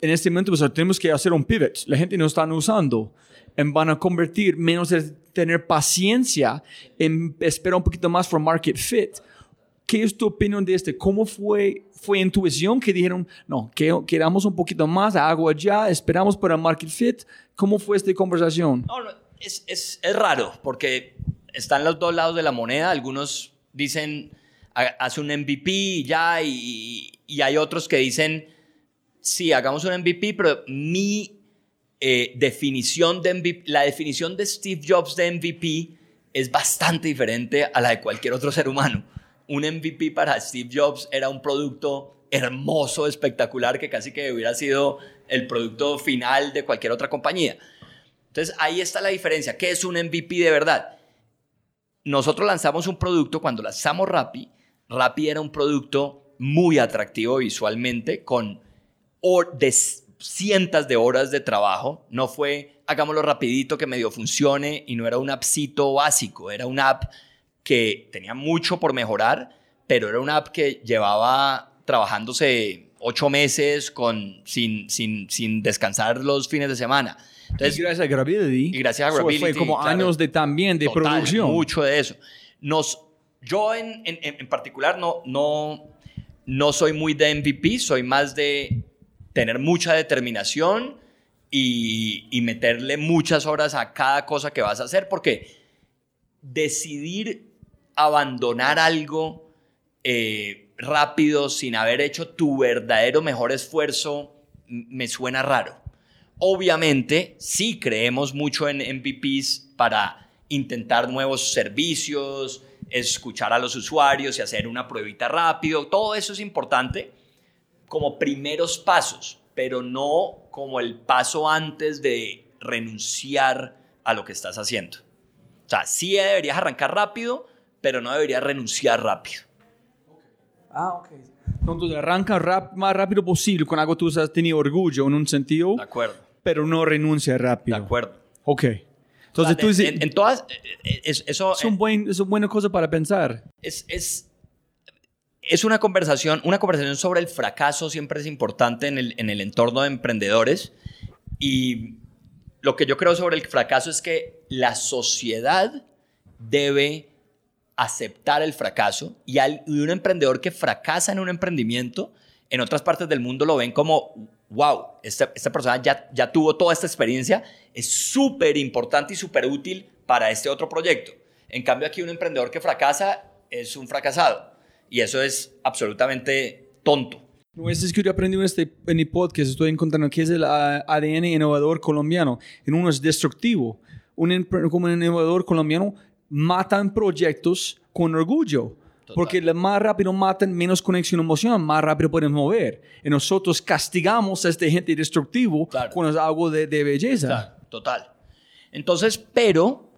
en este momento pues tenemos que hacer un pivot, la gente no está usando, en van a convertir menos de tener paciencia, en esperar un poquito más for market fit. ¿Qué es tu opinión de este? ¿Cómo fue, fue intuición que dijeron, no, que queramos un poquito más, hago allá, esperamos para market fit? ¿Cómo fue esta conversación? No, no, es, es, es raro porque están los dos lados de la moneda. Algunos dicen, "Ha- haz un MVP y ya, y, y hay otros que dicen, sí, hagamos un MVP, pero mi eh, definición de MVP, la definición de Steve Jobs de MVP es bastante diferente a la de cualquier otro ser humano. Un MVP para Steve Jobs era un producto hermoso, espectacular, que casi que hubiera sido el producto final de cualquier otra compañía. Entonces ahí está la diferencia. ¿Qué es un MVP de verdad? Nosotros lanzamos un producto cuando lanzamos Rappi. Rappi era un producto muy atractivo visualmente, con de cientos de horas de trabajo. No fue hagámoslo rapidito que medio funcione y no era un appcito básico, era una app que tenía mucho por mejorar, pero era una app que llevaba trabajándose ocho meses con, sin, sin, sin descansar los fines de semana. Entonces, y gracias a Gravity. Y gracias a Gravity. fue como años de también de producción. Mucho de eso. Nos, yo en, en, en, particular no, no, no soy muy de MVP, soy más de tener mucha determinación y, y meterle muchas horas a cada cosa que vas a hacer, porque decidir abandonar algo eh, rápido sin haber hecho tu verdadero mejor esfuerzo me suena raro. Obviamente, sí creemos mucho en MVPs para intentar nuevos servicios, escuchar a los usuarios y hacer una pruebita rápido. Todo eso es importante como primeros pasos, pero no como el paso antes de renunciar a lo que estás haciendo. O sea, sí deberías arrancar rápido, pero no deberías renunciar rápido. Ah, ok. Entonces arranca rap, más rápido posible con algo que tú has tenido orgullo en un sentido. De acuerdo. Pero no renuncia rápido. De acuerdo. Ok. Entonces tú dices... En, todas... Eh, es, eso es, un buen, es una buena cosa para pensar. Es, es, es una conversación, una conversación sobre el fracaso siempre es importante en el, en el entorno de emprendedores y lo que yo creo sobre el fracaso es que la sociedad debe aceptar el fracaso y, al, un emprendedor que fracasa en un emprendimiento, en otras partes del mundo lo ven como, wow, esta, esta persona ya, ya tuvo toda esta experiencia, es súper importante y súper útil para este otro proyecto. En cambio aquí un emprendedor que fracasa es un fracasado y eso es absolutamente tonto. No, es que yo aprendí en este en el podcast, estoy encontrando que es el ADN innovador colombiano. En uno es destructivo. Un, como un innovador colombiano matan proyectos con orgullo. Porque más rápido matan, menos conexión emocional, más rápido pueden mover. Y nosotros castigamos a este gente destructivo es algo de, de belleza. Total. Entonces, pero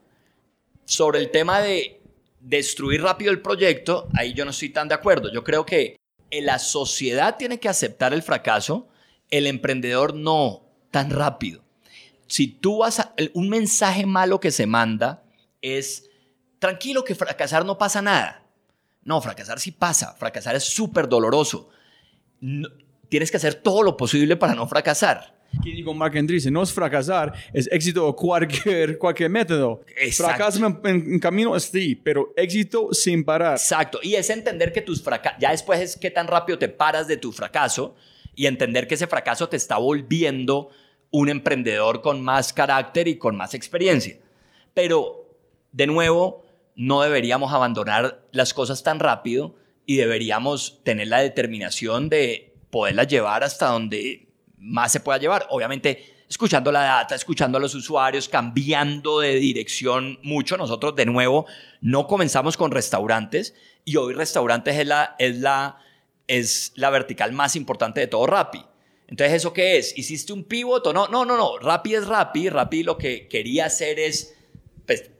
sobre el tema de destruir rápido el proyecto, ahí yo no estoy tan de acuerdo. Yo creo que la sociedad tiene que aceptar el fracaso, el emprendedor no tan rápido. Si tú vas a, un mensaje malo que se manda es tranquilo que fracasar no pasa nada. No, fracasar sí pasa. Fracasar es súper doloroso. tienes que hacer todo lo posible para no fracasar. ¿Qué digo Mark Andreessen? No es fracasar, es éxito cualquier, cualquier método. Fracaso en, en, camino, sí, pero éxito sin parar. Exacto. Y es entender que tus fracasos, ya después es qué tan rápido te paras de tu fracaso y entender que ese fracaso te está volviendo un emprendedor con más carácter y con más experiencia. Pero, de nuevo, no deberíamos abandonar las cosas tan rápido y deberíamos tener la determinación de poderlas llevar hasta donde más se pueda llevar. Obviamente, escuchando la data, escuchando a los usuarios, cambiando de dirección mucho. Nosotros, de nuevo, no comenzamos con restaurantes y hoy restaurantes es la, es la, es la vertical más importante de todo Rappi. Entonces, ¿eso qué es? ¿Hiciste un pivot o no? No, no, no. Rappi es Rappi. Rappi lo que quería hacer es pues,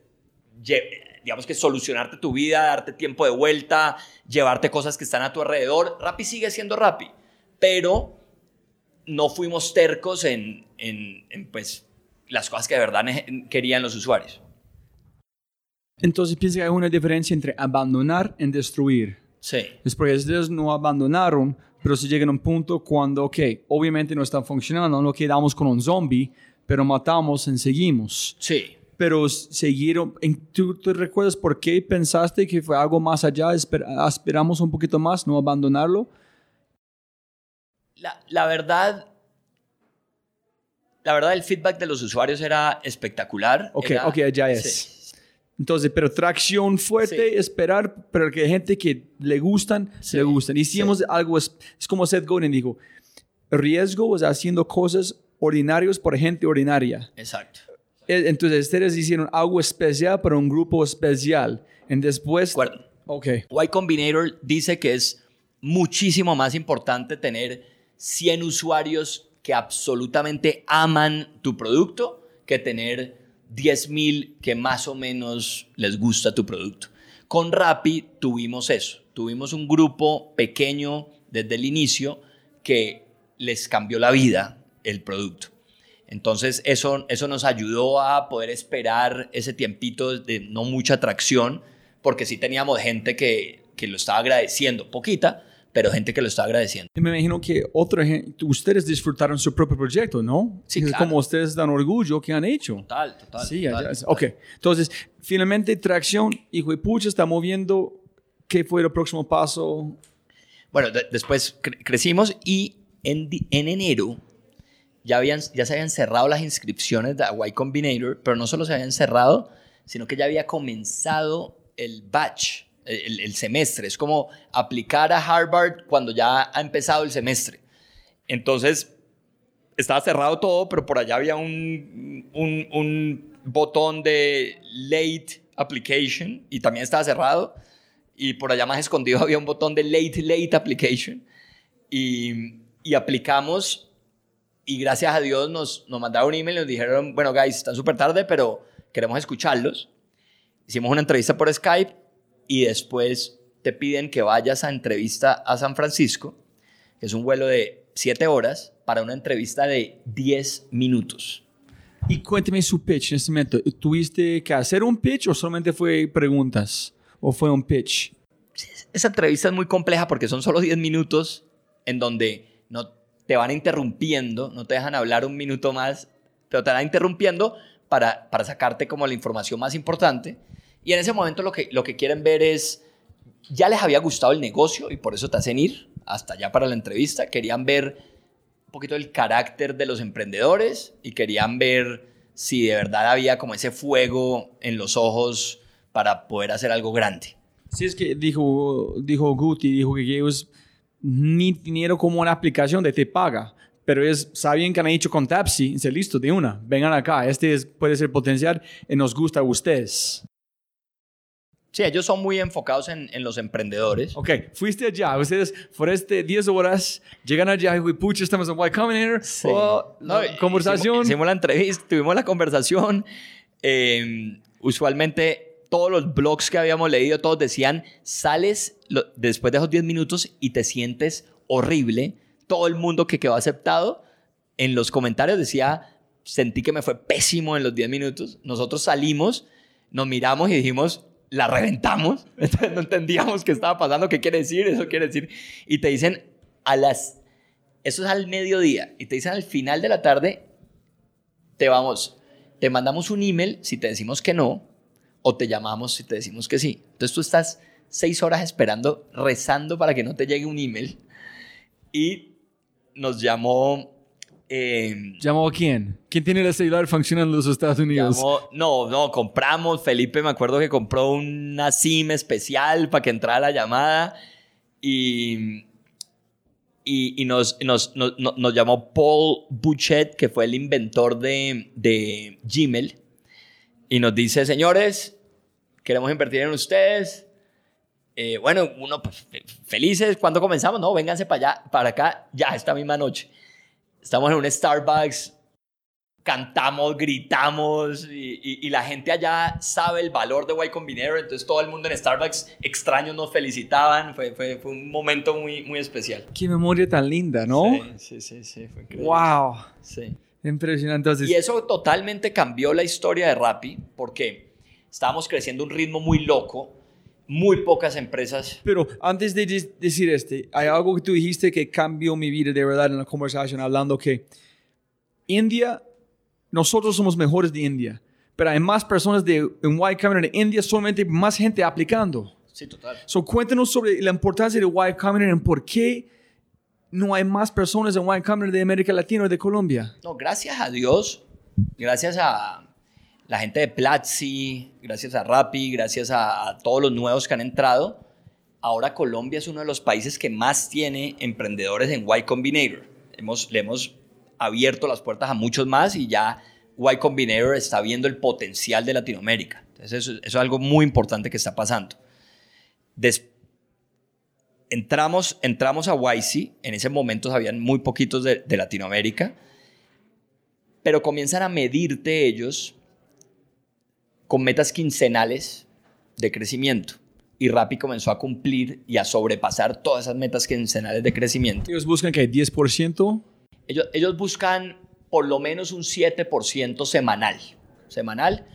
digamos que solucionarte tu vida, darte tiempo de vuelta, llevarte cosas que están a tu alrededor. Rappi sigue siendo Rappi, pero no fuimos tercos en, en, pues, las cosas que de verdad querían los usuarios. Entonces piensa que hay una diferencia entre abandonar y destruir. Sí. Es porque ellos no abandonaron, pero se llegan a un punto cuando, ok, obviamente no está funcionando, no quedamos con un zombie, pero matamos y seguimos. Sí pero siguieron. ¿tú, ¿tú, recuerdas por qué pensaste que fue algo más allá? ¿Esperamos un poquito más, no abandonarlo? La, la, verdad, la verdad, el feedback de los usuarios era espectacular. Ok, ok, ya es. Entonces, pero tracción fuerte, esperar, pero que gente que le gustan, le gustan. Hicimos algo, es, es, como Seth Godin dijo, riesgo es haciendo cosas ordinarias por gente ordinaria. Exacto. Eh, entonces, ustedes hicieron algo especial para un grupo especial. Y después... Acuerdo. Ok. Y Combinator dice que es muchísimo más importante tener 100 usuarios que absolutamente aman tu producto que tener 10.000 que más o menos les gusta tu producto. Con Rappi tuvimos eso. Tuvimos un grupo pequeño desde el inicio que les cambió la vida el producto. Entonces eso, eso nos ayudó a poder esperar ese tiempito de no mucha atracción, porque sí teníamos gente que, que lo estaba agradeciendo, poquita, pero gente que lo está agradeciendo. Y me imagino que otra gente, ustedes disfrutaron su propio proyecto, ¿no? Sí, claro. Como ustedes dan orgullo que han hecho. Total, total. Sí, total, ok. Entonces, finalmente, Tracción, hijo de pucha, está moviendo. ¿Qué fue el próximo paso? Bueno, de- después cre- crecimos y en, en enero ya, habían, ya se habían cerrado las inscripciones de Y Combinator, pero no solo se habían cerrado, sino que ya había comenzado el batch, el, semestre. Es como aplicar a Harvard cuando ya ha empezado el semestre. Entonces, estaba cerrado todo, pero por allá había un, un, botón de late application y también estaba cerrado. Y por allá más escondido había un botón de late, late application. Y aplicamos y gracias a Dios nos, nos mandaron un email y nos dijeron, bueno, guys, están súper tarde, pero queremos escucharlos. Hicimos una entrevista por Skype y después te piden que vayas a entrevista a San Francisco, que es un vuelo de 7 horas, para una entrevista de 10 minutos. Y cuénteme su pitch en este momento. ¿Tuviste que hacer un pitch o solamente fue preguntas? ¿O fue un pitch? Esa entrevista es muy compleja porque son solo 10 minutos en donde no te van interrumpiendo, no te dejan hablar un minuto más, pero te van interrumpiendo para, para sacarte como la información más importante. Y en ese momento lo que, lo que quieren ver es, ya les había gustado el negocio y por eso te hacen ir hasta allá para la entrevista. Querían ver un poquito el carácter de los emprendedores y querían ver si de verdad había como ese fuego en los ojos para poder hacer algo grande. Sí, es que dijo, dijo Guti, dijo que ellos ni dinero como una aplicación de te paga. Pero es, saben que han hecho con Tapsi, dice, listo, de una, vengan acá, este es- puede ser potencial y nos gusta a ustedes. Sí, ellos son muy enfocados en, en los emprendedores. Ok, fuiste allá, ustedes por este 10 horas, llegan allá y pucha, estamos en Y Combinator, Sí. oh, No, conversación. Hicimos, hicimos la entrevista, tuvimos la conversación. Eh, usualmente todos los blogs que habíamos leído, todos decían, sales después de esos 10 minutos y te sientes horrible. Todo el mundo que quedó aceptado en los comentarios decía, sentí que me fue pésimo en los 10 minutos. Nosotros salimos, nos miramos y dijimos, la reventamos. Entonces no entendíamos qué estaba pasando, qué quiere decir, eso quiere decir. Y te dicen a las eso es al mediodía. Y te dicen al final de la tarde, te vamos, te mandamos un email si te decimos que no, o te llamamos si te decimos que sí. Entonces tú estás seis horas esperando, rezando para que no te llegue un email. Y nos llamó... eh, ¿Llamó a quién? ¿Quién tiene el celular funcionando en los Estados Unidos? llamó- no, no, compramos. Felipe me acuerdo que compró una SIM especial para que entrara la llamada. Y, y, y nos, nos, nos, nos- llamó Paul Bouchet, que fue el inventor de, de Gmail, y nos dice, señores, queremos invertir en ustedes. Eh, bueno, uno, pues, fe- felices, ¿cuándo comenzamos? No, vénganse para allá, para acá, ya, esta misma noche. Estamos en un Starbucks, cantamos, gritamos, y, y- y la gente allá sabe el valor de Y Combinator, entonces todo el mundo en Starbucks extraños nos felicitaban, fue, fue, fue un momento muy, muy especial. Qué memoria tan linda, ¿no? Sí, sí, sí, fue increíble. Wow. Sí. Impresionante. Entonces, Y eso totalmente cambió la historia de Rappi porque estábamos creciendo a un ritmo muy loco, muy pocas empresas. Pero antes de de- decir este, hay algo que tú dijiste que cambió mi vida de verdad en la conversación, hablando que India, nosotros somos mejores de India, pero hay más personas de, en Y Combinator de India, solamente más gente aplicando. Sí, total. So, cuéntanos sobre la importancia de Y Combinator y por qué no hay más personas en Y Combinator de América Latina o de Colombia. No, gracias a Dios, gracias a la gente de Platzi, gracias a Rappi, gracias a, todos los nuevos que han entrado, ahora Colombia es uno de los países que más tiene emprendedores en Y Combinator. Hemos, le hemos abierto las puertas a muchos más y ya Y Combinator está viendo el potencial de Latinoamérica. Entonces eso, es algo muy importante que está pasando. Entramos, entramos a YC, en ese momento habían muy poquitos de, de Latinoamérica, pero comienzan a medirte ellos con metas quincenales de crecimiento. Y Rappi comenzó a cumplir y a sobrepasar todas esas metas quincenales de crecimiento. Ellos buscan que 10%. Ellos, ellos buscan por lo menos un 7% semanal. Semanal.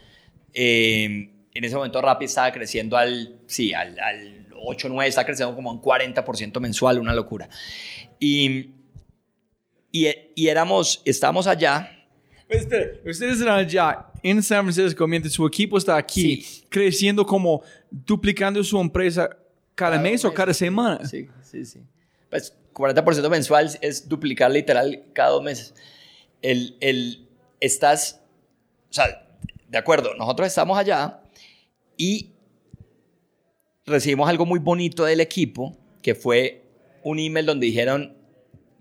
Eh, en ese momento Rappi estaba creciendo al, sí, al, al 8, 9, está creciendo como un 40% mensual, una locura. Y, y, y éramos, estábamos allá. Ustedes están allá en San Francisco mientras su equipo está aquí creciendo como duplicando su empresa cada, mes, o cada semana. Sí, sí, sí. Pues 40% mensual es duplicar literal cada dos meses. El, el, estás, o sea, de acuerdo, nosotros estamos allá y recibimos algo muy bonito del equipo, que fue un email donde dijeron,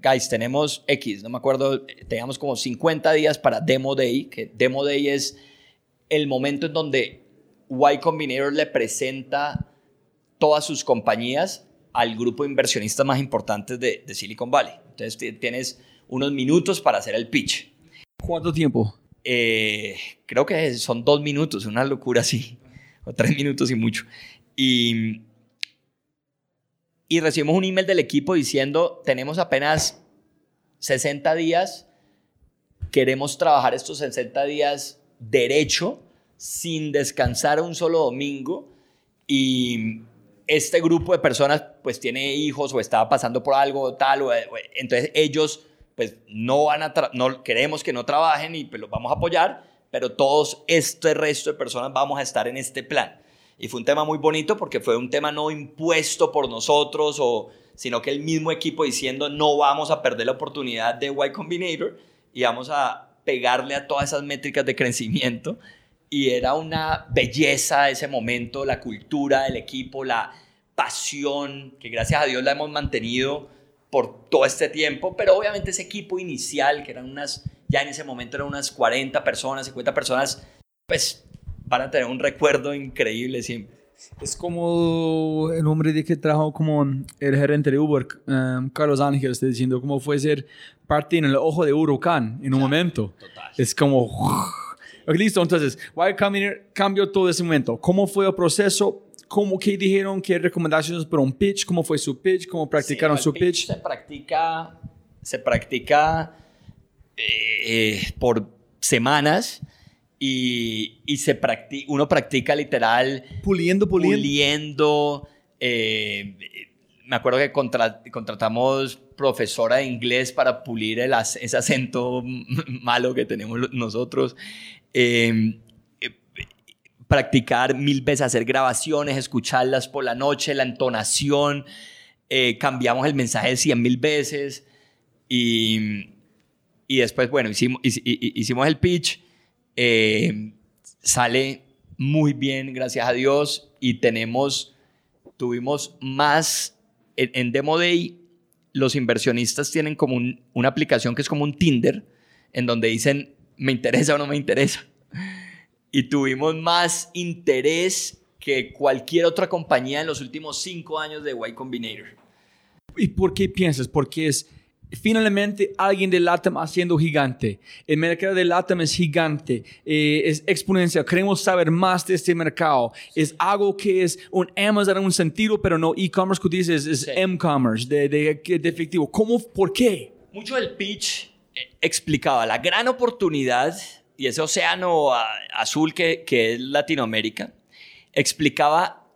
guys, tenemos X, no me acuerdo, teníamos como 50 días para Demo Day, que Demo Day es el momento en donde Y Combinator le presenta todas sus compañías al grupo de inversionistas más importantes de, Silicon Valley. Entonces tienes unos minutos para hacer el pitch. ¿Cuánto tiempo? Eh, creo que son dos minutos, una locura así, o tres minutos y mucho. Y, y recibimos un email del equipo diciendo, tenemos apenas 60 días, queremos trabajar estos 60 días derecho, sin descansar un solo domingo. Y este grupo de personas pues tiene hijos o estaba pasando por algo tal, o, entonces ellos pues no van a, no queremos que no trabajen y pues los vamos a apoyar, pero todos este resto de personas vamos a estar en este plan. Y fue un tema muy bonito porque fue un tema no impuesto por nosotros, o, sino que el mismo equipo diciendo no vamos a perder la oportunidad de Y Combinator y vamos a pegarle a todas esas métricas de crecimiento. Y era una belleza ese momento, la cultura del equipo, la pasión, que gracias a Dios la hemos mantenido por todo este tiempo, pero obviamente ese equipo inicial, que eran unas, ya en ese momento eran unas 40 personas, 50 personas, pues van a tener un recuerdo increíble siempre. Es como el hombre de que trajo como el gerente de Uber, um, Carlos Ángel, está diciendo cómo fue ser parte en el ojo de huracán en un momento. Total. Es como... listo, entonces, a cambiar todo ese momento. ¿Cómo fue el proceso? ¿Cómo que dijeron? ¿Qué recomendaciones para un pitch? ¿Cómo fue su pitch? ¿Cómo practicaron su pitch, Se practica, se practica eh, por semanas y, y se practica, uno practica literal. Puliendo, puliendo. Puliendo. Eh, me acuerdo que contratamos profesora de inglés para pulir el, ese acento malo que tenemos nosotros. Eh, practicar mil veces, hacer grabaciones, escucharlas por la noche, la entonación, eh, cambiamos el mensaje cien mil veces y, y después, bueno, hicimos, hicimos el pitch, eh, sale muy bien, gracias a Dios, y tenemos, tuvimos más, en, Demo Day, los inversionistas tienen como una aplicación que es como un Tinder, en donde dicen, me interesa o no me interesa y tuvimos más interés que cualquier otra compañía en los últimos cinco años de Y Combinator. ¿Y por qué piensas? Porque es finalmente alguien de LATAM haciendo gigante. El mercado de LATAM es gigante, eh, es exponencial. Queremos saber más de este mercado. Es algo que es un Amazon en un sentido, pero no e-commerce, que dices es m-commerce, de, de, de, efectivo. ¿Cómo? ¿Por qué? Mucho del pitch eh, explicaba la gran oportunidad y ese océano azul que, que es Latinoamérica, explicaba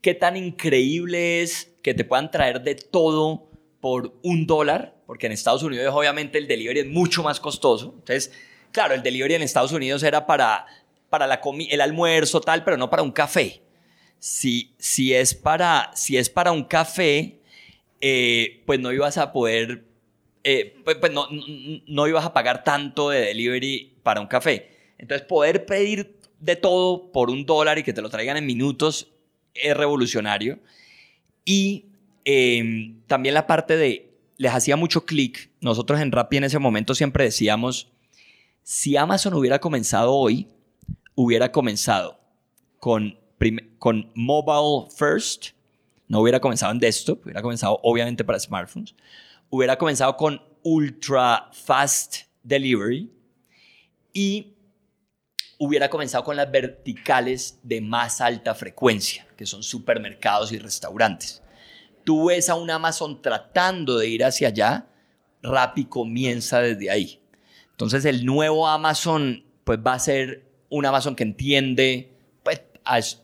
qué tan increíble es que te puedan traer de todo por un dólar, porque en Estados Unidos obviamente el delivery es mucho más costoso. Entonces, claro, el delivery en Estados Unidos era para, para la el almuerzo, tal, pero no para un café. Si, si, es, para, si es para un café, eh, pues no ibas a poder eh, pues, pues no, no, ibas a pagar tanto de delivery para un café. Entonces, poder pedir de todo por un dólar y que te lo traigan en minutos es revolucionario. Y em, también la parte de, les hacía mucho clic. Nosotros en Rappi en ese momento siempre decíamos, si Amazon hubiera comenzado hoy, hubiera comenzado con, con mobile first, no hubiera comenzado en desktop, hubiera comenzado obviamente para smartphones hubiera comenzado con ultra fast delivery y hubiera comenzado con las verticales de más alta frecuencia, que son supermercados y restaurantes. Tú ves a un Amazon tratando de ir hacia allá, Rappi comienza desde ahí. Entonces el nuevo Amazon pues va a ser un Amazon que entiende pues,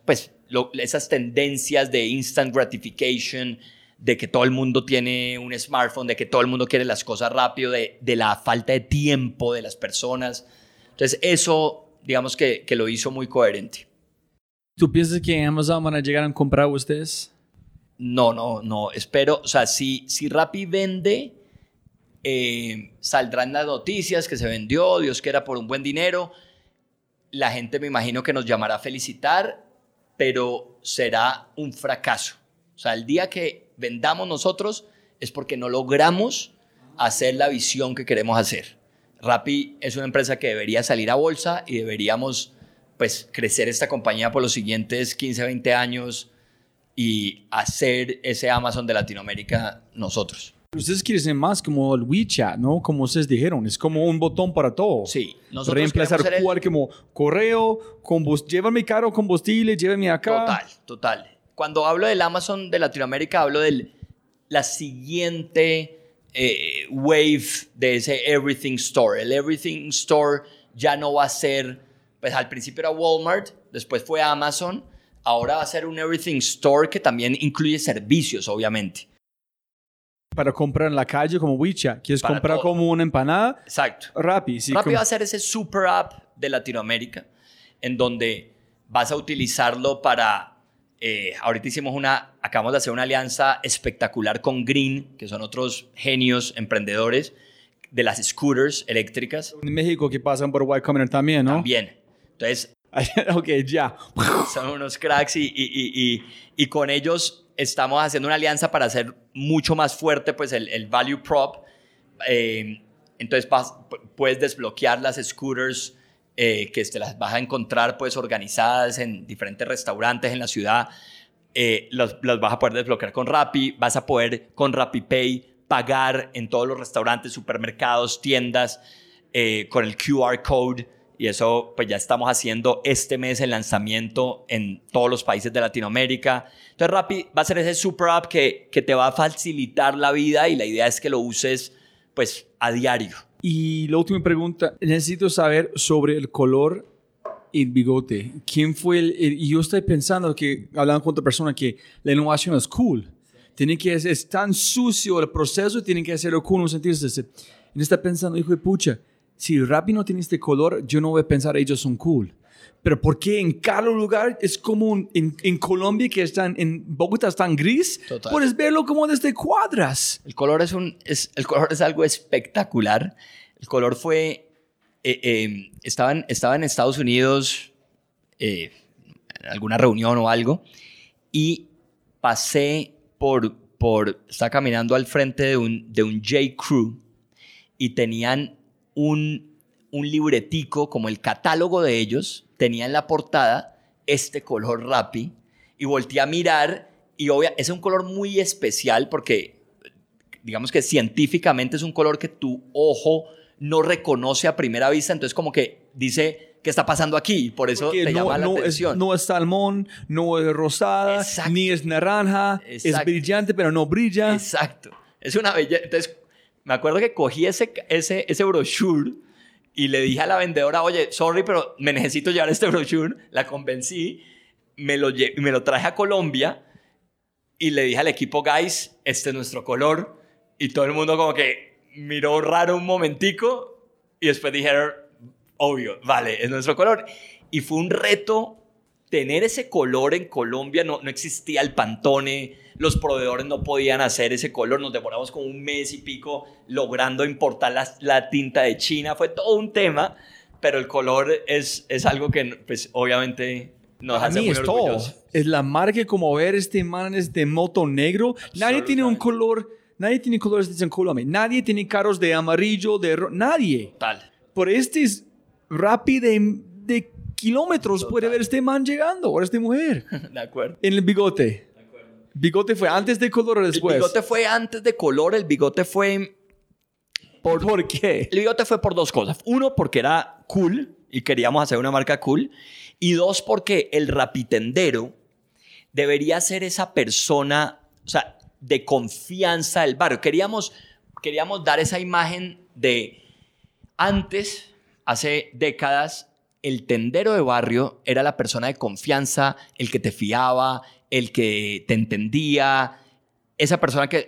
pues esas tendencias de instant gratification, de que todo el mundo tiene un smartphone, de que todo el mundo quiere las cosas rápido, de, de la falta de tiempo de las personas. Entonces eso, digamos que, que lo hizo muy coherente. ¿Tú piensas que Amazon van a llegar a comprar a ustedes? No, no, no. Espero, o sea, si, si Rappi vende, eh, saldrán las noticias que se vendió, Dios quiera por un buen dinero. La gente me imagino que nos llamará a felicitar, pero será un fracaso. O sea, el día que vendamos nosotros es porque no logramos hacer la visión que queremos hacer. Rappi es una empresa que debería salir a bolsa y deberíamos pues crecer esta compañía por los siguientes 15, 20 años y hacer ese Amazon de Latinoamérica nosotros. Ustedes quieren ser más como el WeChat, ¿no? Como ustedes dijeron, es como un botón para todo. Sí, nosotros Reemplazar ser el- cual como correo, llévame caro combustible, llévame acá. Total, total. Cuando hablo del Amazon de Latinoamérica, hablo de la siguiente eh, wave de ese Everything Store. El Everything Store ya no va a ser, pues al principio era Walmart, después fue Amazon, ahora va a ser un Everything Store que también incluye servicios, obviamente. Para comprar en la calle como WeChat. ¿Quieres Para comprar todo. como una empanada? Exacto. Rappi, sí. Rappi como- va a ser ese super app de Latinoamérica en donde vas a utilizarlo para... eh, ahorita hicimos una, acabamos de hacer una alianza espectacular con Green, que son otros genios emprendedores de las scooters eléctricas En México que pasan por Y Combinator también, ¿no? también. Entonces, ok, ya. son unos cracks y, y- y- y- con ellos estamos haciendo una alianza para hacer mucho más fuerte pues el, el value prop. Eh, entonces puedes desbloquear las scooters eh, que te las vas a encontrar pues organizadas en diferentes restaurantes en la ciudad. Eh, las, las vas a poder desbloquear con Rappi, vas a poder con RappiPay pagar en todos los restaurantes, supermercados, tiendas eh, con el QR code y eso pues ya estamos haciendo este mes el lanzamiento en todos los países de Latinoamérica. Entonces Rappi va a ser ese super app que, que te va a facilitar la vida y la idea es que lo uses pues a diario. Y la última pregunta, necesito saber sobre el color el bigote. ¿Quién fue el, el- y yo estoy pensando que, hablando con otra persona, que la innovación es cool. Tiene que es, es tan sucio el proceso, tienen que hacerlo cool en un sentido. Y está pensando, hijo de pucha, si Rappi no tiene este color, yo no voy a pensar ellos son cool. Pero ¿por qué en cada lugar es como un- en, en Colombia que están, en Bogotá están gris? Total. Puedes verlo como desde cuadras. El color es, un, es, el color es algo espectacular. El color fue... eh, eh, estaba, en, estaba en Estados Unidos eh, en alguna reunión o algo y pasé por... por estaba caminando al frente de un, de un J. Crew y tenían un, un libretico como el catálogo de ellos, tenía en la portada este color Rappi y volteé a mirar y obvia, es un color muy especial porque digamos que científicamente es un color que tu ojo no reconoce a primera vista, entonces como que dice qué está pasando aquí por eso Porque te no, llama la no es, atención. no es salmón, no es rosada, Exacto. ni es naranja, es brillante pero no brilla. Exacto. Es una belleza. Entonces, me acuerdo que cogí ese, ese, ese brochure y le dije a la vendedora, oye, sorry, pero me necesito llevar este brochure. La convencí, me lo, me lo traje a Colombia y le dije al equipo, guys, este es nuestro color. Y todo el mundo como que miró raro un momentico y después dijeron, obvio, vale, es nuestro color. Y fue un reto tener ese color en Colombia, no, no existía el Pantone, los proveedores no podían hacer ese color, nos demoramos como un mes y pico logrando importar la, la tinta de China, fue todo un tema, pero el color es, es algo que pues obviamente nos hace mí muy es todo. Es la marca como ver este man es de moto negro. Nadie tiene un color, nadie tiene colores de Colombia. Nadie tiene carros de amarillo, de ro- nadie. Tal. Por este es rápido de, de kilómetros Total. puede ver este man llegando o esta mujer. De acuerdo. En el bigote. ¿Bigote fue antes de color o después? El bigote fue antes de color, el bigote fue ¿Por, ¿Por qué? El bigote fue por dos cosas. Uno, porque era cool y queríamos hacer una marca cool. Y dos, porque el rapitendero debería ser esa persona, o sea, de confianza del barrio. Queríamos, queríamos dar esa imagen de antes, hace décadas, el tendero de barrio era la persona de confianza, el que te fiaba, el que te entendía, esa persona que,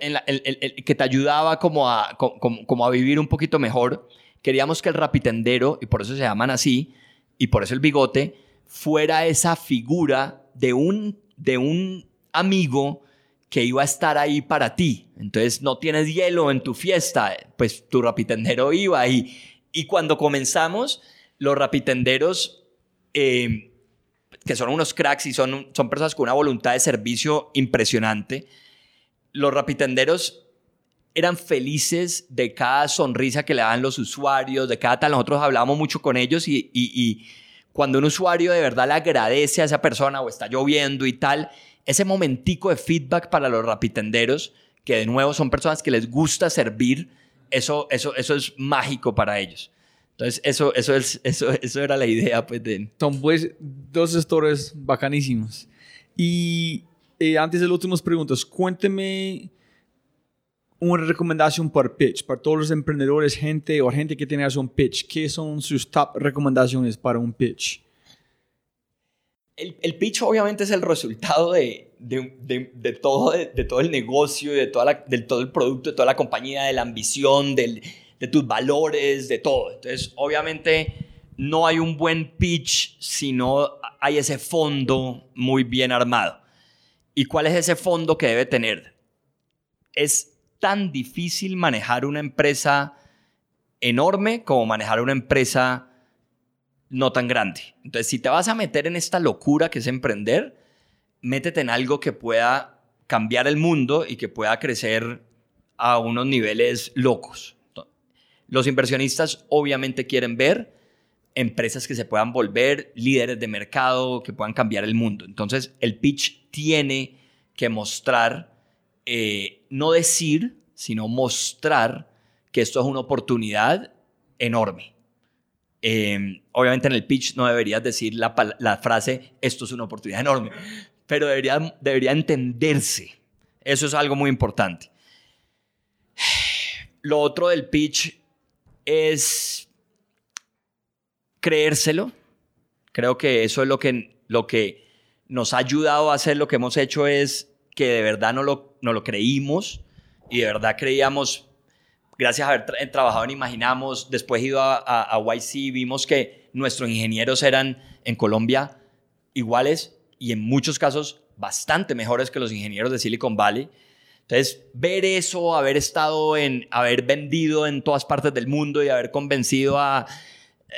que te ayudaba como a, como, a vivir un poquito mejor. Queríamos que el rapitendero, y por eso se llaman así, y por eso el bigote, fuera esa figura de un, de un amigo que iba a estar ahí para ti. Entonces no tienes hielo en tu fiesta, pues tu rapitendero iba y, y cuando comenzamos, los rapitenderos, eh, que son unos cracks y son, son personas con una voluntad de servicio impresionante, los rapitenderos eran felices de cada sonrisa que le daban los usuarios, de cada tal. Nosotros hablábamos mucho con ellos y, y, y cuando un usuario de verdad le agradece a esa persona o está lloviendo y tal, ese momentico de feedback para los rapitenderos, que de nuevo son personas que les gusta servir, eso, eso, eso es mágico para ellos. Entonces, eso, eso, es, eso, eso era la idea, pues, de... Son, pues, dos historias bacanísimas. Y eh, antes de las últimas preguntas, cuénteme una recomendación por pitch, para todos los emprendedores, gente o gente que tiene un pitch. ¿Qué son sus top recomendaciones para un pitch? El, el pitch obviamente es el resultado de, de, de, todo, de, todo el negocio, de, toda la, de todo el producto, de toda la compañía, de la ambición, del, de tus valores, de todo. Entonces, obviamente, no hay un buen pitch si no hay ese fondo muy bien armado. ¿Y cuál es ese fondo que debe tener? Es tan difícil manejar una empresa enorme como manejar una empresa no tan grande. Entonces, si te vas a meter en esta locura que es emprender, métete en algo que pueda cambiar el mundo y que pueda crecer a unos niveles locos. Los inversionistas obviamente quieren ver empresas que se puedan volver líderes de mercado, que puedan cambiar el mundo. Entonces, el pitch tiene que mostrar, eh, no decir, sino mostrar que esto es una oportunidad enorme. Em, obviamente en el pitch no deberías decir la, la, frase, esto es una oportunidad enorme, pero debería, debería entenderse. Eso es algo muy importante. Lo otro del pitch es creérselo. Creo que eso es lo que, lo que nos ha ayudado a hacer lo que hemos hecho es que de verdad no lo, no lo creímos y de verdad creíamos, gracias a haber trabajado en Imaginamos, después ido a, a, a YC, vimos que nuestros ingenieros eran en Colombia iguales y en muchos casos bastante mejores que los ingenieros de Silicon Valley. Entonces, ver eso, haber estado en, haber vendido en todas partes del mundo y haber convencido a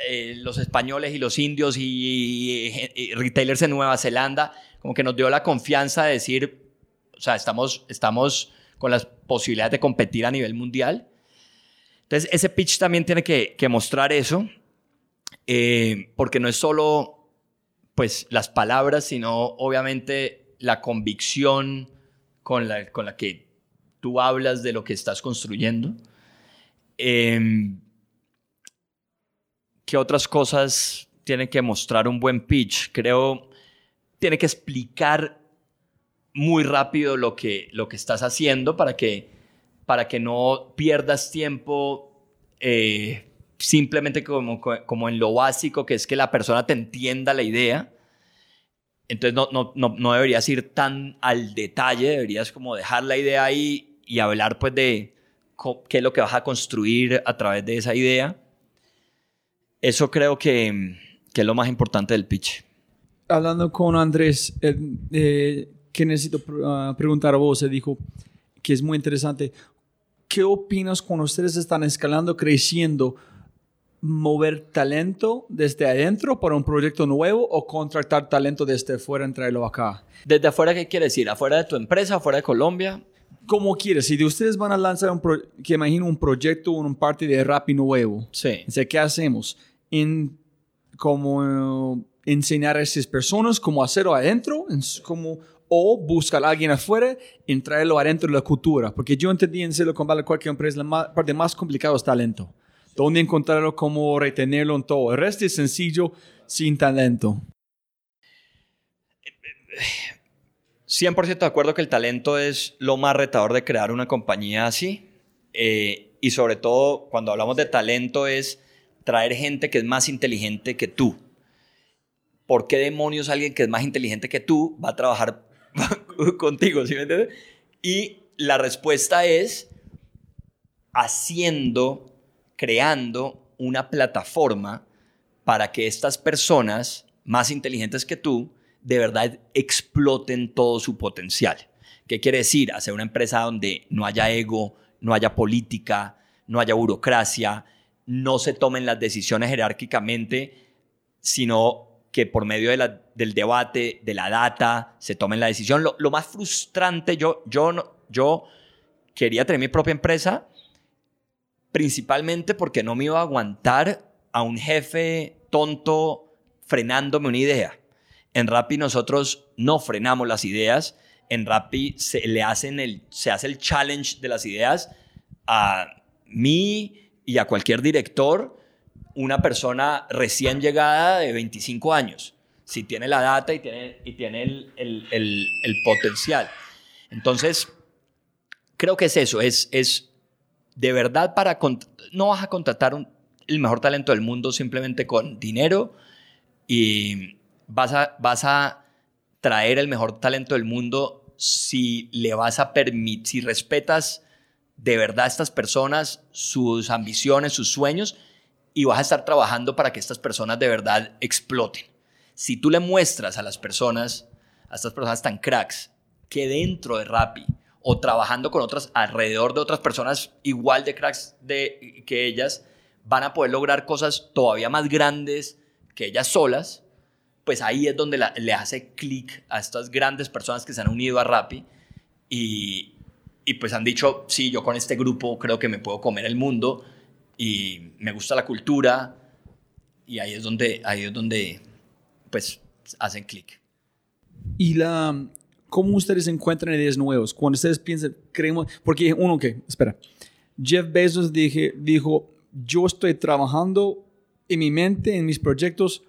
eh, los españoles y los indios y, retailers en Nueva Zelanda, como que nos dio la confianza de decir, o sea, estamos, estamos con las posibilidades de competir a nivel mundial. Entonces, ese pitch también tiene que, que mostrar eso, eh, porque no es solo pues las palabras, sino obviamente la convicción con la, con la que tú hablas de lo que estás construyendo. Eh, ¿Qué otras cosas tiene que mostrar un buen pitch? Creo, tiene que explicar muy rápido lo que, lo que estás haciendo para que, para que no pierdas tiempo eh, simplemente como, como en lo básico, que es que la persona te entienda la idea. Entonces no, no, no, no, deberías ir tan al detalle, deberías como dejar la idea ahí y hablar pues de qué es lo que vas a construir a través de esa idea. Eso creo que, que es lo más importante del pitch. Hablando con Andrés, eh, eh, que necesito ah, preguntar a vos, se dijo que es muy interesante. ¿Qué opinas cuando ustedes están escalando, creciendo? Mover talento desde adentro para un proyecto nuevo o contratar talento desde afuera y traerlo acá? ¿Desde afuera qué quiere decir? ¿Afuera de tu empresa, afuera de Colombia? Como quieres. Si ustedes van a lanzar un, que imagino un proyecto, un parte de Rappi nuevo. Sí. ¿qué hacemos? En, como enseñar a esas personas cómo hacerlo adentro, como, o buscar a alguien afuera y traerlo adentro de la cultura. Porque yo entendí en Silicon Valley cualquier empresa, la parte más complicada es talento dónde encontrarlo, cómo retenerlo en todo. El resto es sencillo, sin talento. 100% de acuerdo que el talento es lo más retador de crear una compañía así. Eh, y sobre todo, cuando hablamos de talento, es traer gente que es más inteligente que tú. ¿por qué demonios alguien que es más inteligente que tú va a trabajar contigo? ¿sí me entiendes? Y la respuesta es haciendo, creando una plataforma para que estas personas más inteligentes que tú de verdad exploten todo su potencial. ¿Qué quiere decir? Hacer una empresa donde no haya ego, no haya política, no haya burocracia, no se tomen las decisiones jerárquicamente, sino que por medio del debate, de la data, se tomen la decisión. Lo, más frustrante, yo, yo, yo quería tener mi propia empresa, principalmente porque no me iba a aguantar a un jefe tonto frenándome una idea. En Rappi nosotros no frenamos las ideas. En Rappi se le hacen el, se hace el challenge de las ideas a mí y a cualquier director, una persona recién llegada de 25 años, si tiene la data y tiene, y tiene el, el, el, potencial. Entonces, creo que es eso, es, es de verdad para... No vas a contratar el mejor talento del mundo simplemente con dinero y vas a, vas a traer el mejor talento del mundo si le vas a permitir, si respetas de verdad a estas personas, sus ambiciones, sus sueños, y vas a estar trabajando para que estas personas de verdad exploten. Si tú le muestras a las personas, a estas personas tan cracks, que dentro de Rappi o trabajando con otras, alrededor de otras personas igual de cracks de, que ellas, van a poder lograr cosas todavía más grandes que ellas solas, pues ahí es donde le hace clic a estas grandes personas que se han unido a Rappi y, y pues han dicho, sí, yo con este grupo creo que me puedo comer el mundo y me gusta la cultura y ahí es donde, ahí es donde pues hacen clic. Y la, ¿cómo ustedes encuentran ideas nuevas? Cuando ustedes piensan, creemos, porque uno que, espera, Jeff Bezos dije, dijo, yo estoy trabajando en mi mente, en mis proyectos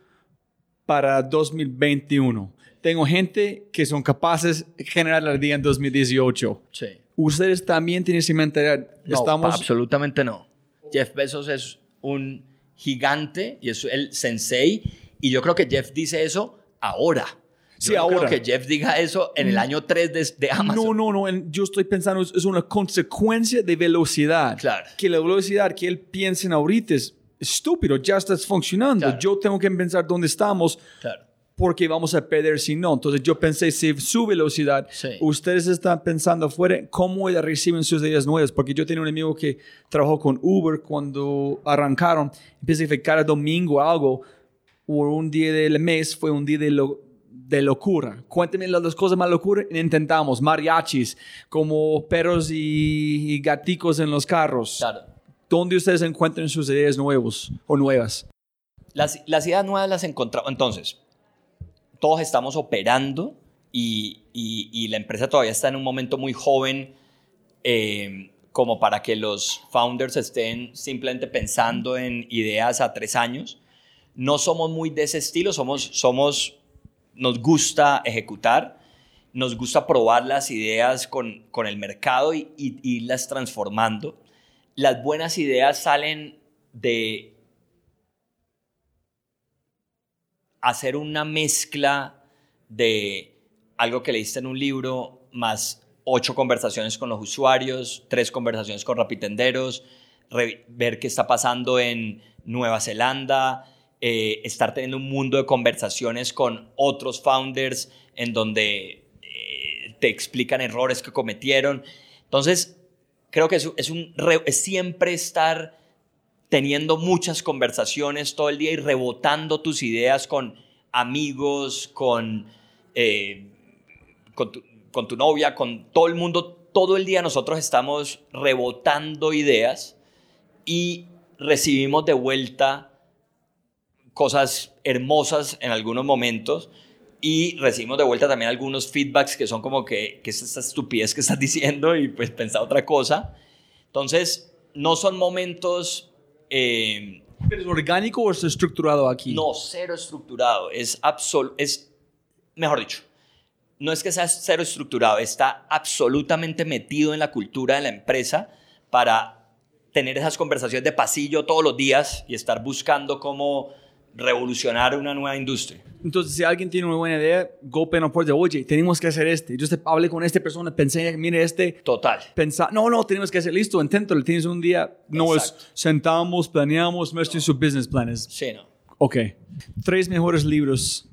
para 2021. Tengo gente que son capaces de generar la idea en 2018. Sí. ¿Ustedes también tienen esa mentalidad? No, Estamos... absolutamente no. Jeff Bezos es un gigante y es el sensei. Y yo creo que Jeff dice eso ahora. Sí, ahora. Creo que Jeff diga eso en el mm. año 3 de, de Amazon. No, no, no. Yo estoy pensando, es una consecuencia de velocidad. Claro. Que la velocidad que él piensa en ahorita es estúpido, ya estás funcionando. Yo tengo que pensar dónde estamos. Claro porque vamos a perder si no. Entonces yo pensé, si su velocidad, ustedes están pensando afuera, ¿cómo reciben sus ideas nuevas? Porque yo tenía un amigo que trabajó con Uber cuando arrancaron, empieza que cada domingo algo, o un día del mes fue un día de, lo, de locura. Cuéntenme las dos cosas más locuras. Intentamos mariachis, como perros y, y gaticos en los carros. Claro. ¿Dónde ustedes encuentran sus ideas nuevos o nuevas? Las, las ideas nuevas las encontramos. Entonces, todos estamos operando y, y, la empresa todavía está en un momento muy joven eh, como para que los founders estén simplemente pensando en ideas a tres años. No somos muy de ese estilo, somos, somos, nos gusta ejecutar, nos gusta probar las ideas con, con el mercado y, irlas transformando. Las buenas ideas salen de hacer una mezcla de algo que leíste en un libro, más ocho conversaciones con los usuarios, tres conversaciones con rapitenderos, ver qué está pasando en Nueva Zelanda, eh, estar teniendo un mundo de conversaciones con otros founders en donde eh, te explican errores que cometieron. Entonces, creo que es, es, un, es siempre estar teniendo muchas conversaciones todo el día y rebotando tus ideas con amigos, con, eh, con, tu, novia, con todo el mundo. Todo el día nosotros estamos rebotando ideas y recibimos de vuelta cosas hermosas en algunos momentos y recibimos de vuelta también algunos feedbacks que son como que, que es esta estupidez que estás diciendo y pues pensar otra cosa. Entonces, no son momentos eh, ¿Es orgánico o es estructurado aquí? No, cero estructurado. Es absoluto, es, mejor dicho, no es que sea cero estructurado, está absolutamente metido en la cultura de la empresa para tener esas conversaciones de pasillo todos los días y estar buscando cómo revolucionar una nueva industria. Entonces, si alguien tiene una buena idea, golpea no puede oye, tenemos que hacer este. Yo te hablé con esta persona, pensé, mire este. Total. Pensa, no, no, tenemos que hacer listo, inténtalo. Tienes un día, no es sentamos, planeamos, no. su business planes. Sí, no. Ok. Tres mejores libros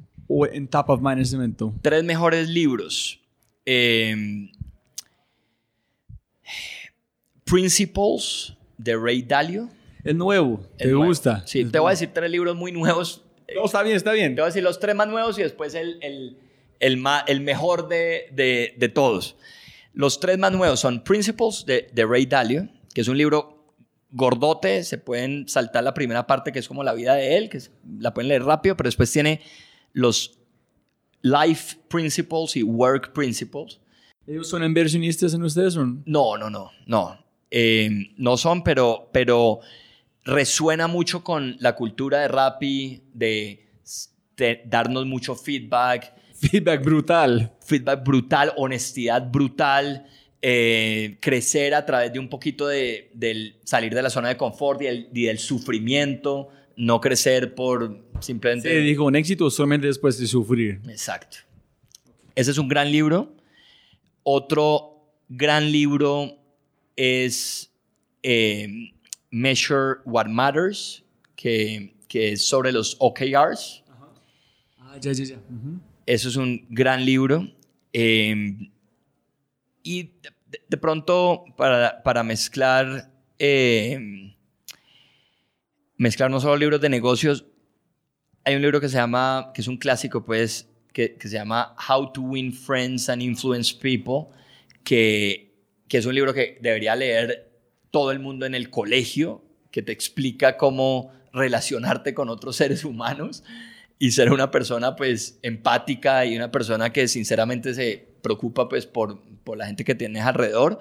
en top of mind en este momento. Tres mejores libros. Eh, Principles de Ray Dalio. El nuevo, ¿te gusta? Sí, te voy a decir tres libros muy nuevos. No, está bien, está bien. Te voy a decir los tres más nuevos y después el, el, el, el mejor de, de, de, todos. Los tres más nuevos son Principles de, de Ray Dalio, que es un libro gordote, se pueden saltar la primera parte que es como la vida de él, que la pueden leer rápido, pero después tiene los Life Principles y Work Principles. ¿Ellos son inversionistas en ustedes o no? No, no, no, no. Eh, no son, pero, pero resuena mucho con la cultura de Rappi, de, darnos mucho feedback. Feedback brutal. Feedback brutal, honestidad brutal, eh, crecer a través de un poquito de, del salir de la zona de confort y, del sufrimiento, no crecer por simplemente... Sí, dijo, un éxito solamente después de sufrir. Exacto. Ese es un gran libro. Otro gran libro es eh, Measure What Matters, que, que, es sobre los OKRs. Ah, ya, ya, ya. Eso es un gran libro. Em, y de, pronto, para, para mezclar, em, mezclar no solo libros de negocios, hay un libro que se llama, que es un clásico, pues, que, que se llama How to Win Friends and Influence People, que que es un libro que debería leer todo el mundo en el colegio, que te explica cómo relacionarte con otros seres humanos y ser una persona pues empática y una persona que sinceramente se preocupa pues por, por la gente que tienes alrededor.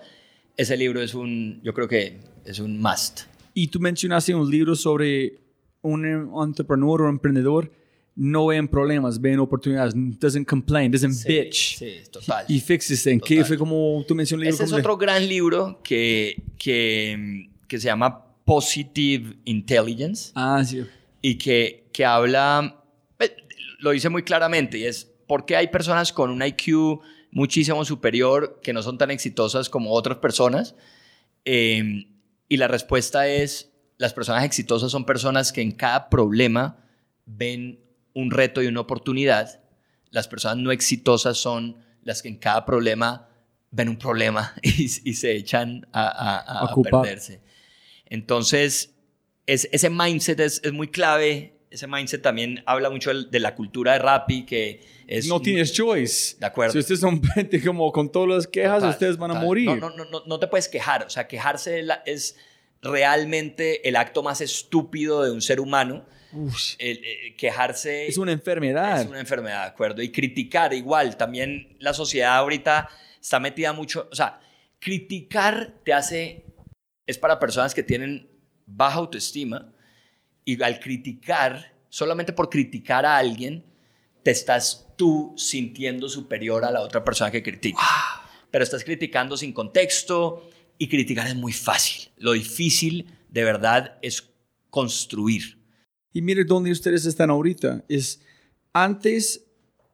Ese libro es un, yo creo que es un must. Y tú mencionaste un libro sobre un entrepreneur o emprendedor no ven problemas, ven oportunidades, doesn't complain, doesn't bitch. Sí, total. Y fixes en que fue como tú mencionaste. Ese es otro gran libro que, que, que, se llama Positive Intelligence. Ah, sí. Y que, que habla, eh, lo dice muy claramente, y es por qué hay personas con un IQ muchísimo superior que no son tan exitosas como otras personas. Eh, y la respuesta es, las personas exitosas son personas que en cada problema ven un reto y una oportunidad. Las personas no exitosas son las que en cada problema ven un problema y, se echan a, a, perderse. Entonces, es, ese mindset es, es, muy clave. Ese mindset también habla mucho de, la cultura de Rappi, que es... No tienes choice. De acuerdo. Si ustedes son gente como con todas las quejas, ustedes van a morir. No, no, no, no, te puedes quejar. O sea, quejarse es realmente el acto más estúpido de un ser humano eh, quejarse... Es una enfermedad. Es una enfermedad, ¿de acuerdo? Y criticar igual, también la sociedad ahorita está metida mucho, o sea, criticar te hace, es para personas que tienen baja autoestima y al criticar, solamente por criticar a alguien, te estás tú sintiendo superior a la otra persona que critica. Pero estás criticando sin contexto y criticar es muy fácil. Lo difícil de verdad es construir. Y mire dónde ustedes están ahorita. Es antes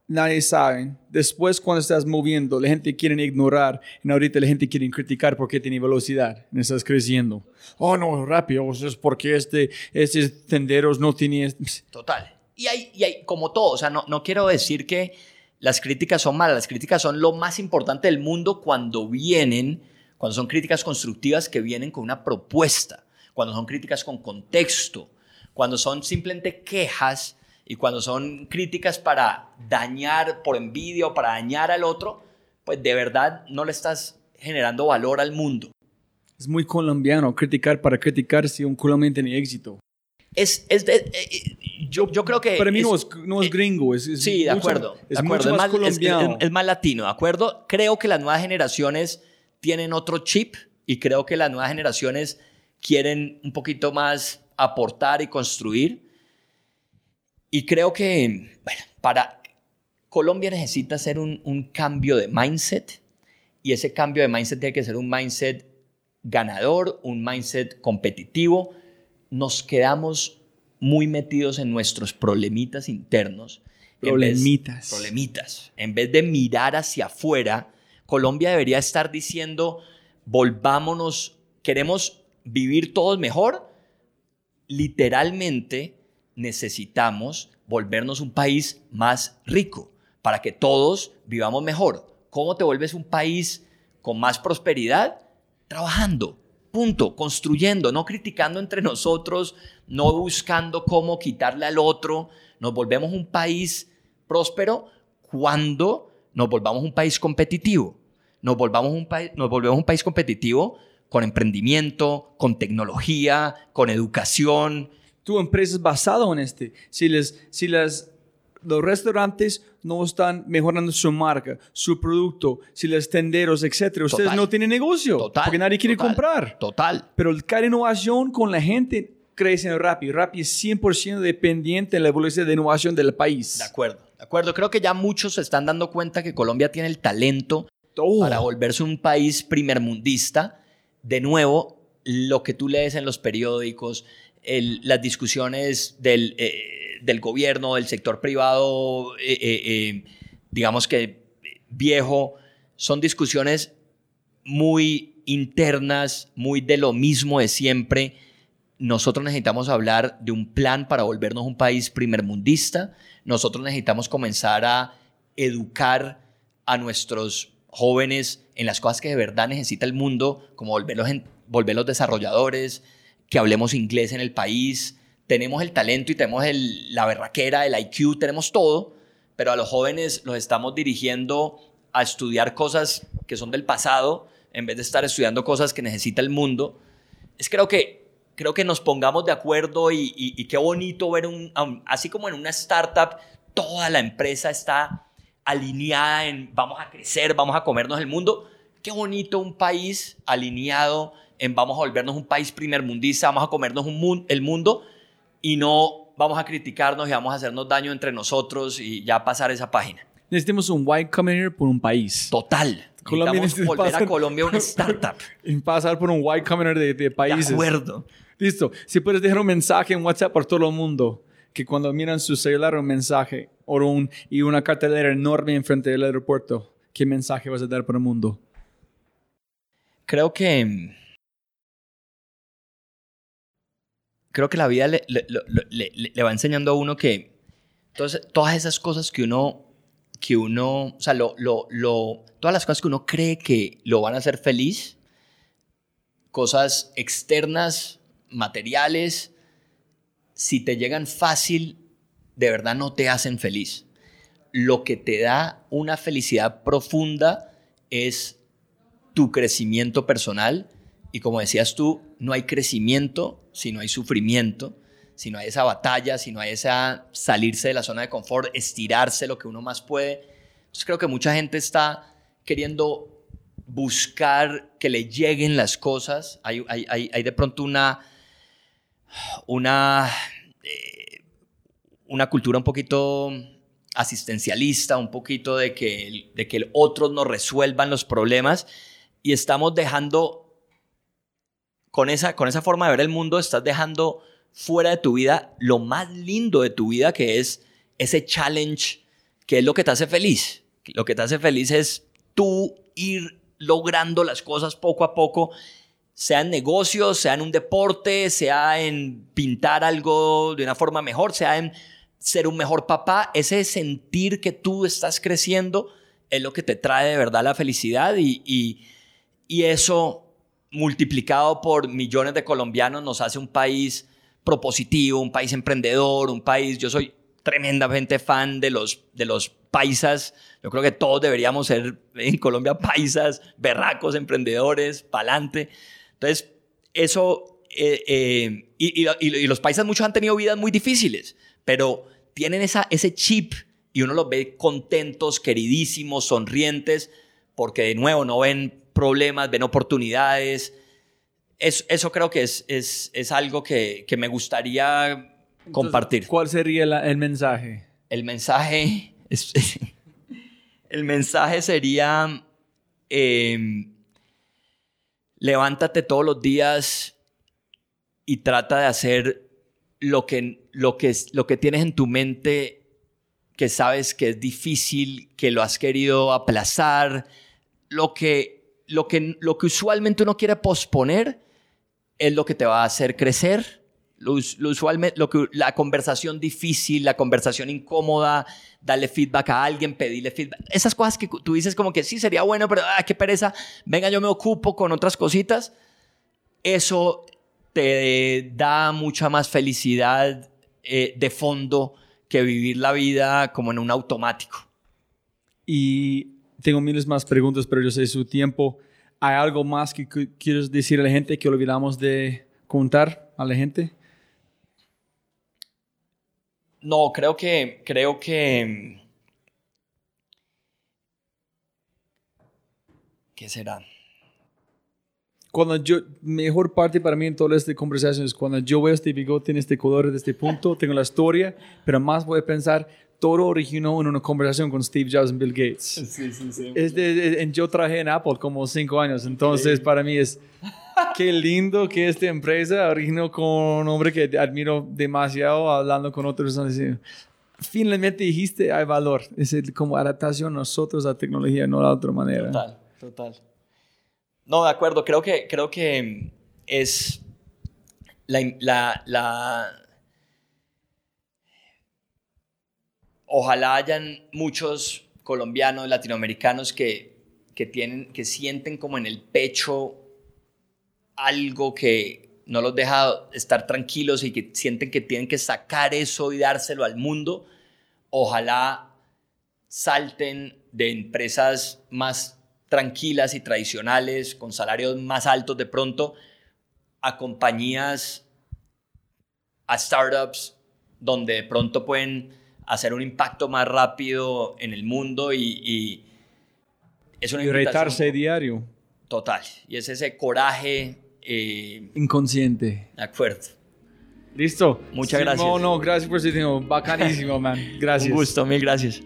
nadie sabe. Después cuando estás moviendo, la gente quiere ignorar. Y ahorita la gente quiere criticar porque tiene velocidad. Estás creciendo. Oh, no, rápido. Es porque este, este tenderos no tiene... Total. Y hay, y hay como todo. O sea, no, no quiero decir que las críticas son malas. Las críticas son lo más importante del mundo cuando vienen, cuando son críticas constructivas que vienen con una propuesta. Cuando son críticas con contexto cuando son simplemente quejas y cuando son críticas para dañar por envidia o para dañar al otro, pues de verdad no le estás generando valor al mundo. Es muy colombiano criticar para criticar si un colombiano tiene éxito. Es, es de, eh, eh, yo, yo, creo que... Para mí no, es, no es, gringo, es, Sí, de acuerdo. Es, acuerdo. Mucho más colombiano. Es, más latino, ¿de acuerdo? Creo que las nuevas generaciones tienen otro chip y creo que las nuevas generaciones quieren un poquito más aportar y construir. Y creo que, bueno, para Colombia necesita hacer un, cambio de mindset y ese cambio de mindset tiene que ser un mindset ganador, un mindset competitivo. Nos quedamos muy metidos en nuestros problemitas internos. Problemitas. problemitas. En vez de mirar hacia afuera, Colombia debería estar diciendo, volvámonos, queremos vivir todos mejor. Literalmente necesitamos volvernos un país más rico para que todos vivamos mejor. ¿Cómo te vuelves un país con más prosperidad? Trabajando, punto, construyendo, no criticando entre nosotros, no buscando cómo quitarle al otro. Nos volvemos un país próspero cuando nos volvamos un país competitivo. Nos, volvamos un nos volvemos un país competitivo con emprendimiento, con tecnología, con educación. Tu empresa es basada en este. Si, les, si las los restaurantes no están mejorando su marca, su producto, si los tenderos, etcétera, ustedes no tienen negocio total, porque nadie quiere comprar. Total. Pero cada innovación con la gente crece rápido. Rappi es 100% dependiente de la evolución de innovación del país. De acuerdo, de acuerdo. Creo que ya muchos se están dando cuenta que Colombia tiene el talento oh. para volverse un país primermundista. De nuevo, lo que tú lees en los periódicos, las discusiones del... Eh, del gobierno, del sector privado, eh, eh, digamos que viejo, son discusiones muy internas, muy de lo mismo de siempre. Nosotros necesitamos hablar de un plan para volvernos un país primermundista. Nosotros necesitamos comenzar a educar a nuestros jóvenes en las cosas que de verdad necesita el mundo, como volverlos, volverlos desarrolladores, que hablemos inglés en el país, tenemos el talento y tenemos la berraquera, el IQ, tenemos todo, pero a los jóvenes los estamos dirigiendo a estudiar cosas que son del pasado en vez de estar estudiando cosas que necesita el mundo. Es creo que, creo que nos pongamos de acuerdo y, qué bonito ver un, así como en una startup, toda la empresa está alineada en vamos a crecer, vamos a comernos el mundo. Qué bonito un país alineado en vamos a volvernos un país primermundista, vamos a comernos un, el mundo y no vamos a criticarnos y vamos a hacernos daño entre nosotros y ya pasar esa página. Necesitamos un white Combinator por un país. Total. Colombia Necesitamos volver a Colombia una startup. y pasar por un white Combinator de, de países. De acuerdo. Listo. Si puedes dejar un mensaje en WhatsApp para todo el mundo, que cuando miran su celular un mensaje o y una cartelera enorme enfrente del aeropuerto, ¿qué mensaje vas a dar para el mundo? Creo que creo que la vida le, le, va enseñando a uno que entonces, todas esas cosas que uno, que uno, o sea, lo, lo, todas las cosas que uno cree que lo van a hacer feliz, cosas externas, materiales, si te llegan fácil, de verdad no te hacen feliz. Lo que te da una felicidad profunda es tu crecimiento personal y como decías tú, no hay crecimiento si no hay sufrimiento, si no hay esa batalla, si no hay esa salirse de la zona de confort, estirarse lo que uno más puede. Entonces creo que mucha gente está queriendo buscar que le lleguen las cosas. Hay, de pronto una, una, eh, una cultura un poquito asistencialista, un poquito de que, de que otros nos resuelvan los problemas y estamos dejando con esa, con esa forma de ver el mundo estás dejando fuera de tu vida lo más lindo de tu vida, que es ese challenge, que es lo que te hace feliz. Lo que te hace feliz es tú ir logrando las cosas poco a poco, sea en negocios, sea en un deporte, sea en pintar algo de una forma mejor, sea en ser un mejor papá. Ese sentir que tú estás creciendo es lo que te trae de verdad la felicidad y, y, eso multiplicado por millones de colombianos nos hace un país propositivo, un país emprendedor, un país, yo soy tremendamente fan de los, de los paisas, yo creo que todos deberíamos ser en Colombia paisas, berracos, emprendedores, pa'lante. Entonces, eso, eh, eh, y, y, los paisas muchos han tenido vidas muy difíciles, pero tienen esa, ese chip y uno los ve contentos, queridísimos, sonrientes, porque de nuevo no ven problemas, ven oportunidades. eso creo que es, es, es algo que, que, me gustaría compartir. ¿Cuál sería el mensaje? El mensaje, es, el mensaje sería, em, levántate todos los días y trata de hacer lo que, lo, que, lo que tienes en tu mente que sabes que es difícil, que lo has querido aplazar, lo que, lo que, lo que usualmente uno quiere posponer es lo que te va a hacer crecer. Lo, usualmente, lo que, la conversación difícil, la conversación incómoda, darle feedback a alguien, pedirle feedback. Esas cosas que tú dices como que sí, sería bueno, pero ah, qué pereza. Venga, yo me ocupo con otras cositas. Eso te da mucha más felicidad eh, de fondo que vivir la vida como en un automático. Y tengo miles más preguntas, pero yo sé su tiempo. ¿Hay algo más que quieres decir a la gente que olvidamos de contar a la gente? No, creo que, creo que, ¿qué será? Cuando yo, mejor parte para mí en toda esta conversación es cuando yo veo este bigote en este color, de este punto, tengo la historia, pero más voy a pensar, todo originó en una conversación con Steve Jobs y Bill Gates. Sí, sí, sí. Es de, yo trabajé en Apple como cinco años, entonces para mí es qué lindo que esta empresa originó con un hombre que admiro demasiado, hablando con personas. Finalmente dijiste, hay valor. Es como adaptación nosotros a la tecnología, no de otra manera. Total, total. No, de acuerdo. Creo que, creo que es la, la, la ojalá hayan muchos colombianos, latinoamericanos que, que, tienen, que sienten como en el pecho algo que no los deja estar tranquilos y que sienten que tienen que sacar eso y dárselo al mundo. Ojalá salten de empresas más tranquilas y tradicionales, con salarios más altos de pronto, a compañías, a startups, donde de pronto pueden hacer un impacto más rápido en el mundo y, es una y retarse diario. Total. Y es ese coraje. Eh, Inconsciente. De acuerdo. Listo. Muchas gracias. No, no, gracias por su tiempo. Bacanísimo, man. Gracias. Un gusto, mil gracias.